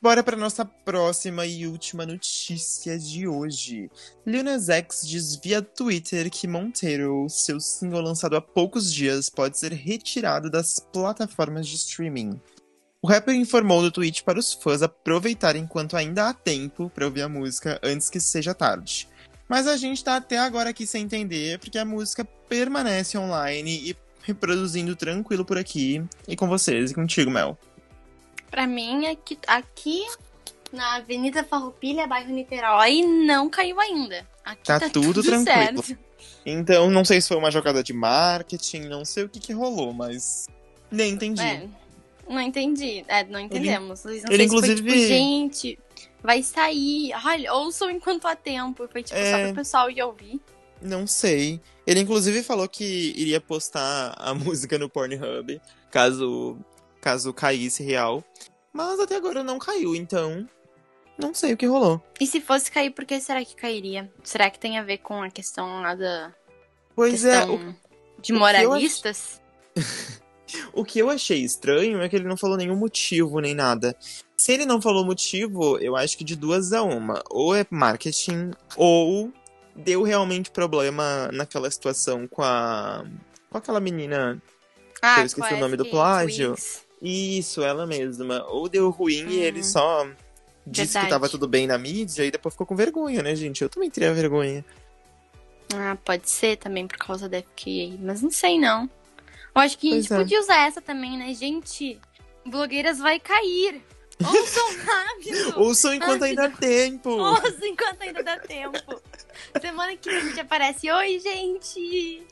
S1: Bora pra nossa próxima e última notícia de hoje. Lil Nas X diz via Twitter que Monteiro, seu single lançado há poucos dias, pode ser retirado das plataformas de streaming. O rapper informou no tweet para os fãs aproveitarem enquanto ainda há tempo pra ouvir a música antes que seja tarde. Mas a gente tá até agora aqui sem entender, porque a música permanece online e reproduzindo tranquilo por aqui. E com vocês, e contigo, Mel.
S2: Pra mim, aqui, aqui na Avenida Farroupilha, bairro Niterói, não caiu ainda. Aqui
S1: Tá
S2: tá,
S1: tudo tranquilo.
S2: certo.
S1: Então, não sei se foi uma jogada de marketing, não sei o que que rolou, mas nem entendi.
S2: É, não entendi. É, não entendemos. Não
S1: ele,
S2: se foi,
S1: inclusive-
S2: tipo, gente, vai sair. Olha, ouçam enquanto há tempo. Foi tipo só
S1: É.
S2: pro pessoal ir ouvir.
S1: Não sei. Ele inclusive falou que iria postar a música no Pornhub, caso caso caísse real. Mas até agora não caiu, então não sei o que rolou.
S2: E se fosse cair, por que será que cairia? Será que tem a ver com a questão lá da
S1: Pois é,
S2: questão
S1: o,
S2: de
S1: eu
S2: moralistas?
S1: o que eu achei estranho é que ele não falou nenhum motivo nem nada. Se ele não falou motivo, eu acho que de duas a uma. Ou é marketing, ou deu realmente problema naquela situação com a. com aquela menina.
S2: Ah,
S1: eu esqueci o nome do plágio.
S2: Twix.
S1: Isso, ela mesma. Ou deu ruim e
S2: Hum.
S1: ele só disse
S2: Verdade.
S1: que tava tudo bem na mídia e depois ficou com vergonha, né, gente? Eu também teria vergonha.
S2: Ah, pode ser também por causa da FKA, mas não sei não. Eu acho que a gente
S1: Pois é.
S2: podia usar essa também, né? Gente, blogueiras vai cair. Ouçam rápido!
S1: Ouçam enquanto ainda há tempo.
S2: Ouçam enquanto ainda dá tempo. Semana que vem a gente aparece. Oi, gente!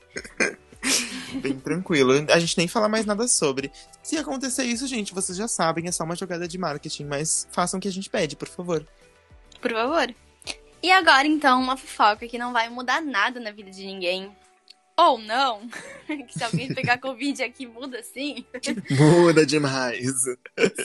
S1: Bem tranquilo. A gente nem fala mais nada sobre. Se acontecer isso, gente, vocês já sabem, é só uma jogada de marketing, mas façam o que a gente pede, por favor.
S2: Por favor. E agora, então, uma fofoca que não vai mudar nada na vida de ninguém. Ou não. que se alguém pegar Covid aqui, muda sim.
S1: Muda demais.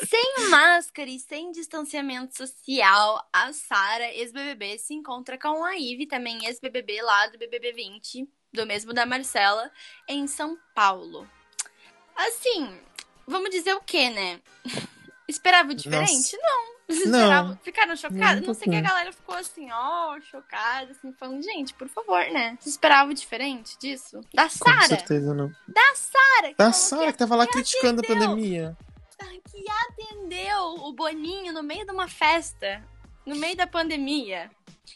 S2: Sem máscara e sem distanciamento social, a Sara, ex-BBB, se encontra com a Ive, também ex-BBB lá do BBB 20, do mesmo da Marcela, em São Paulo. Assim, vamos dizer o quê, né? Esperava diferente? Não. Vocês
S1: Não.
S2: esperavam- ficaram chocadas?
S1: Nem um
S2: Não sei que a galera ficou assim, ó, chocada, assim, falando, gente, por favor, né? Vocês esperavam diferente disso? Da
S1: Com
S2: Sara!
S1: certeza não.
S2: Sara! que
S1: Da Sara, que tava lá criticando a
S2: atendeu.
S1: pandemia.
S2: que atendeu o Boninho no meio de uma festa, no meio da pandemia.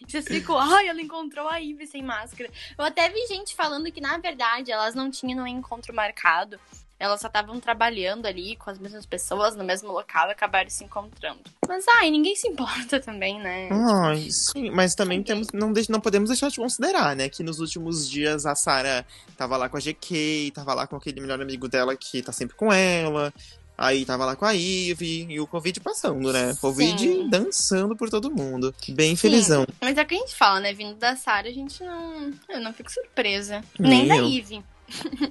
S2: Vocês ficam, ai, ela encontrou a Ivy sem máscara. Eu até vi gente falando que, na verdade, elas não tinham um encontro marcado. Elas só estavam trabalhando ali com as mesmas pessoas no mesmo local e acabaram se encontrando. Mas, ai, ninguém se importa também, né?
S1: Ai, sim, mas também
S2: Ok.
S1: temos, não, não podemos deixar de considerar, né? Que nos últimos dias a Sarah tava lá com a GK, tava lá com aquele melhor amigo dela que tá sempre com ela. Aí tava lá com a Ivy e o Covid passando, né? Covid
S2: Sim.
S1: dançando por todo mundo. Bem felizão.
S2: Mas é o que a gente fala, né? Vindo da Sarah, a gente não. Eu não fico surpresa.
S1: Nem
S2: Nem, da
S1: eu.
S2: Ivy.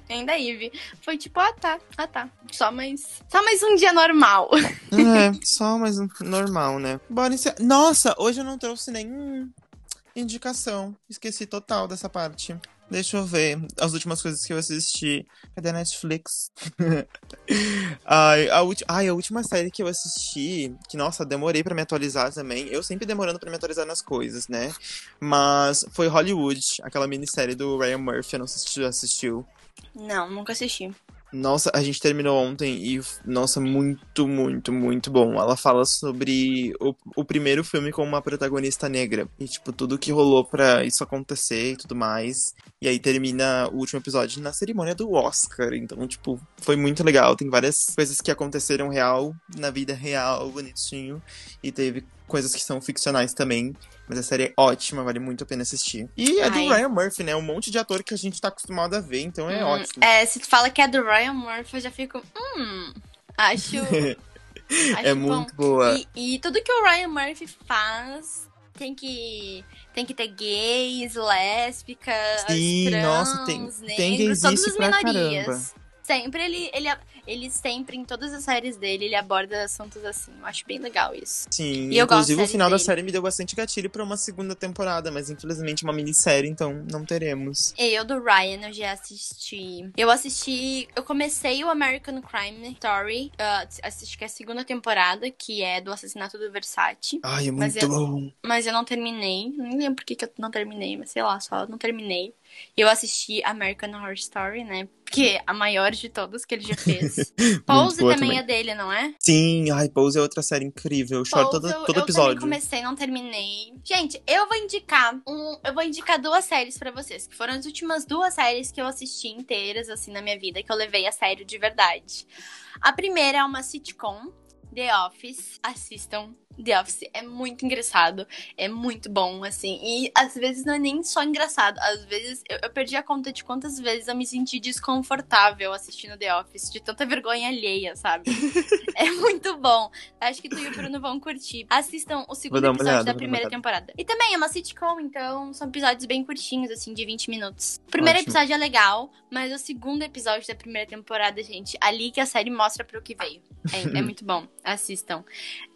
S2: Nem da Ivy. Foi tipo, ah tá, ah tá. Só mais. Só mais um dia normal.
S1: É, só mais um normal, né? Bora encerrar. Nossa, hoje eu não trouxe nenhuma indicação. Esqueci total dessa parte. Deixa eu ver as últimas coisas que eu assisti. Cadê a Netflix? Ai, a. Ai, a última série que eu assisti, que nossa, demorei pra me atualizar também. Eu sempre demorando pra me atualizar nas coisas, né? Mas foi Hollywood, aquela minissérie do Ryan Murphy. Eu não sei se tu já assistiu.
S2: Não, nunca assisti.
S1: Nossa, a gente terminou ontem e, nossa, muito, muito, muito bom. Ela fala sobre o, o primeiro filme com uma protagonista negra. E, tipo, tudo que rolou pra isso acontecer e tudo mais. E aí termina o último episódio na cerimônia do Oscar. Então, tipo, foi muito legal. Tem várias coisas que aconteceram real, na vida real, bonitinho. E teve coisas que são ficcionais também. Mas a série é ótima, vale muito a pena assistir. E é do
S2: Ai.
S1: Ryan Murphy, né? Um monte de ator que a gente tá acostumado a ver, então é
S2: Hum,
S1: ótimo.
S2: É, se tu fala que é do Ryan Murphy, eu já fico. Hum. Acho. acho
S1: é
S2: bom.
S1: muito boa.
S2: E, e tudo que o Ryan Murphy faz tem que. Tem que ter gays, lésbicas,
S1: Sim,
S2: trans,
S1: nossa, tem-
S2: negros,
S1: tem
S2: todas as minorias.
S1: caramba.
S2: Sempre ele, ele, ele sempre, em todas as séries dele, ele aborda assuntos assim. Eu acho bem legal isso.
S1: Sim,
S2: E
S1: inclusive o final
S2: série
S1: da
S2: dele.
S1: série me deu bastante gatilho pra uma segunda temporada, mas infelizmente uma minissérie, então não teremos.
S2: Eu do Ryan eu já assisti. Eu assisti. Eu comecei o American Crime Story. uh, assisti que é a segunda temporada, que é do assassinato do Versace.
S1: Ai, é
S2: Mas
S1: muito
S2: eu-
S1: bom.
S2: Mas eu não terminei. Não lembro por que, que eu não terminei, mas sei lá, só não terminei. Eu assisti American Horror Story, né? Que é a maior de todas que ele já fez. Pose também,
S1: também.
S2: é dele, não é?
S1: Sim, ai, Pose é outra série incrível. Eu choro todo,
S2: eu,
S1: todo
S2: eu
S1: episódio.
S2: também comecei, não terminei. Gente, eu vou indicar um, eu vou indicar duas séries pra vocês, que foram as últimas duas séries que eu assisti inteiras assim na minha vida, que eu levei a sério de verdade. A primeira é uma sitcom, The Office. Assistam. The Office é muito engraçado, é muito bom, assim. E às vezes não é nem só engraçado, às vezes eu, eu perdi a conta de quantas vezes eu me senti desconfortável assistindo The Office, de tanta vergonha alheia, sabe? é muito bom. Acho que tu e o Bruno vão curtir. Assistam o segundo episódio
S1: olhada,
S2: da primeira temporada. E também é uma sitcom, então são episódios bem curtinhos, assim, de 20 minutos. O primeiro
S1: Ótimo.
S2: episódio é legal, mas o segundo episódio da primeira temporada, gente, ali que a série mostra pro que veio. É, é muito bom. Assistam.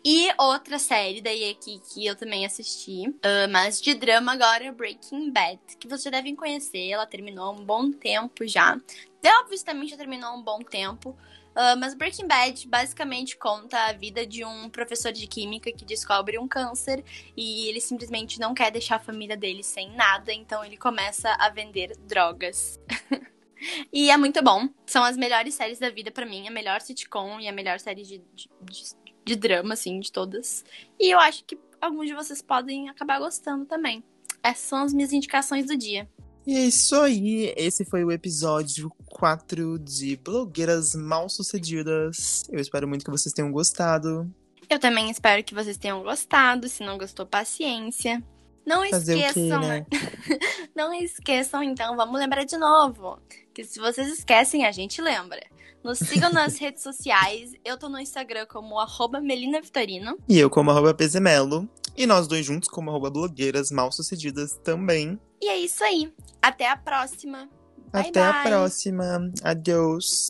S2: E outra série daí aqui que eu também assisti, ah, mas de drama agora, Breaking Bad, que vocês devem conhecer, ela terminou há um bom tempo já. The Office também já terminou há um bom tempo. ah, mas Breaking Bad basicamente conta a vida de um professor de química que descobre um câncer e ele simplesmente não quer deixar a família dele sem nada, então ele começa a vender drogas. e é muito bom. São as melhores séries da vida pra mim, a melhor sitcom e a melhor série de, de, de- de drama, assim, de todas. E eu acho que alguns de vocês podem acabar gostando também. Essas são as minhas indicações do dia.
S1: E é isso aí. Esse foi o episódio 4 de Blogueiras Mal Sucedidas. Eu espero muito que vocês tenham gostado.
S2: Eu também espero que vocês tenham gostado. Se não gostou, paciência. Não
S1: Fazer o quê,
S2: esqueçam,
S1: né?
S2: Não esqueçam, então, vamos lembrar de novo. Que se vocês esquecem, a gente lembra. Nos sigam nas redes sociais. Eu tô no Instagram como arroba Melina Vitorino.
S1: E eu como arroba Pezemelo. E nós dois juntos como arroba Blogueiras Mal Sucedidas também.
S2: E é isso aí. Até a próxima. Bye,
S1: Até a
S2: bye.
S1: próxima. Adeus.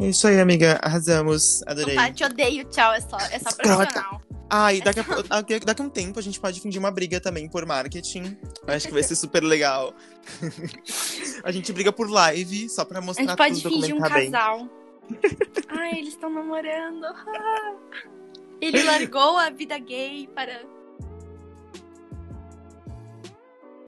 S1: É isso aí, amiga. Arrasamos. Adorei.
S2: Opa, te odeio, tchau. É só, é só profissional.
S1: Ah, e daqui a, daqui, daqui a um tempo a gente pode fingir uma briga também por marketing. Eu acho que vai ser super legal. a gente briga por live, só pra
S2: A
S1: mostrar
S2: gente pode
S1: tudo,
S2: fingir um
S1: bem.
S2: casal. Ai, eles estão namorando. Ele largou a vida gay para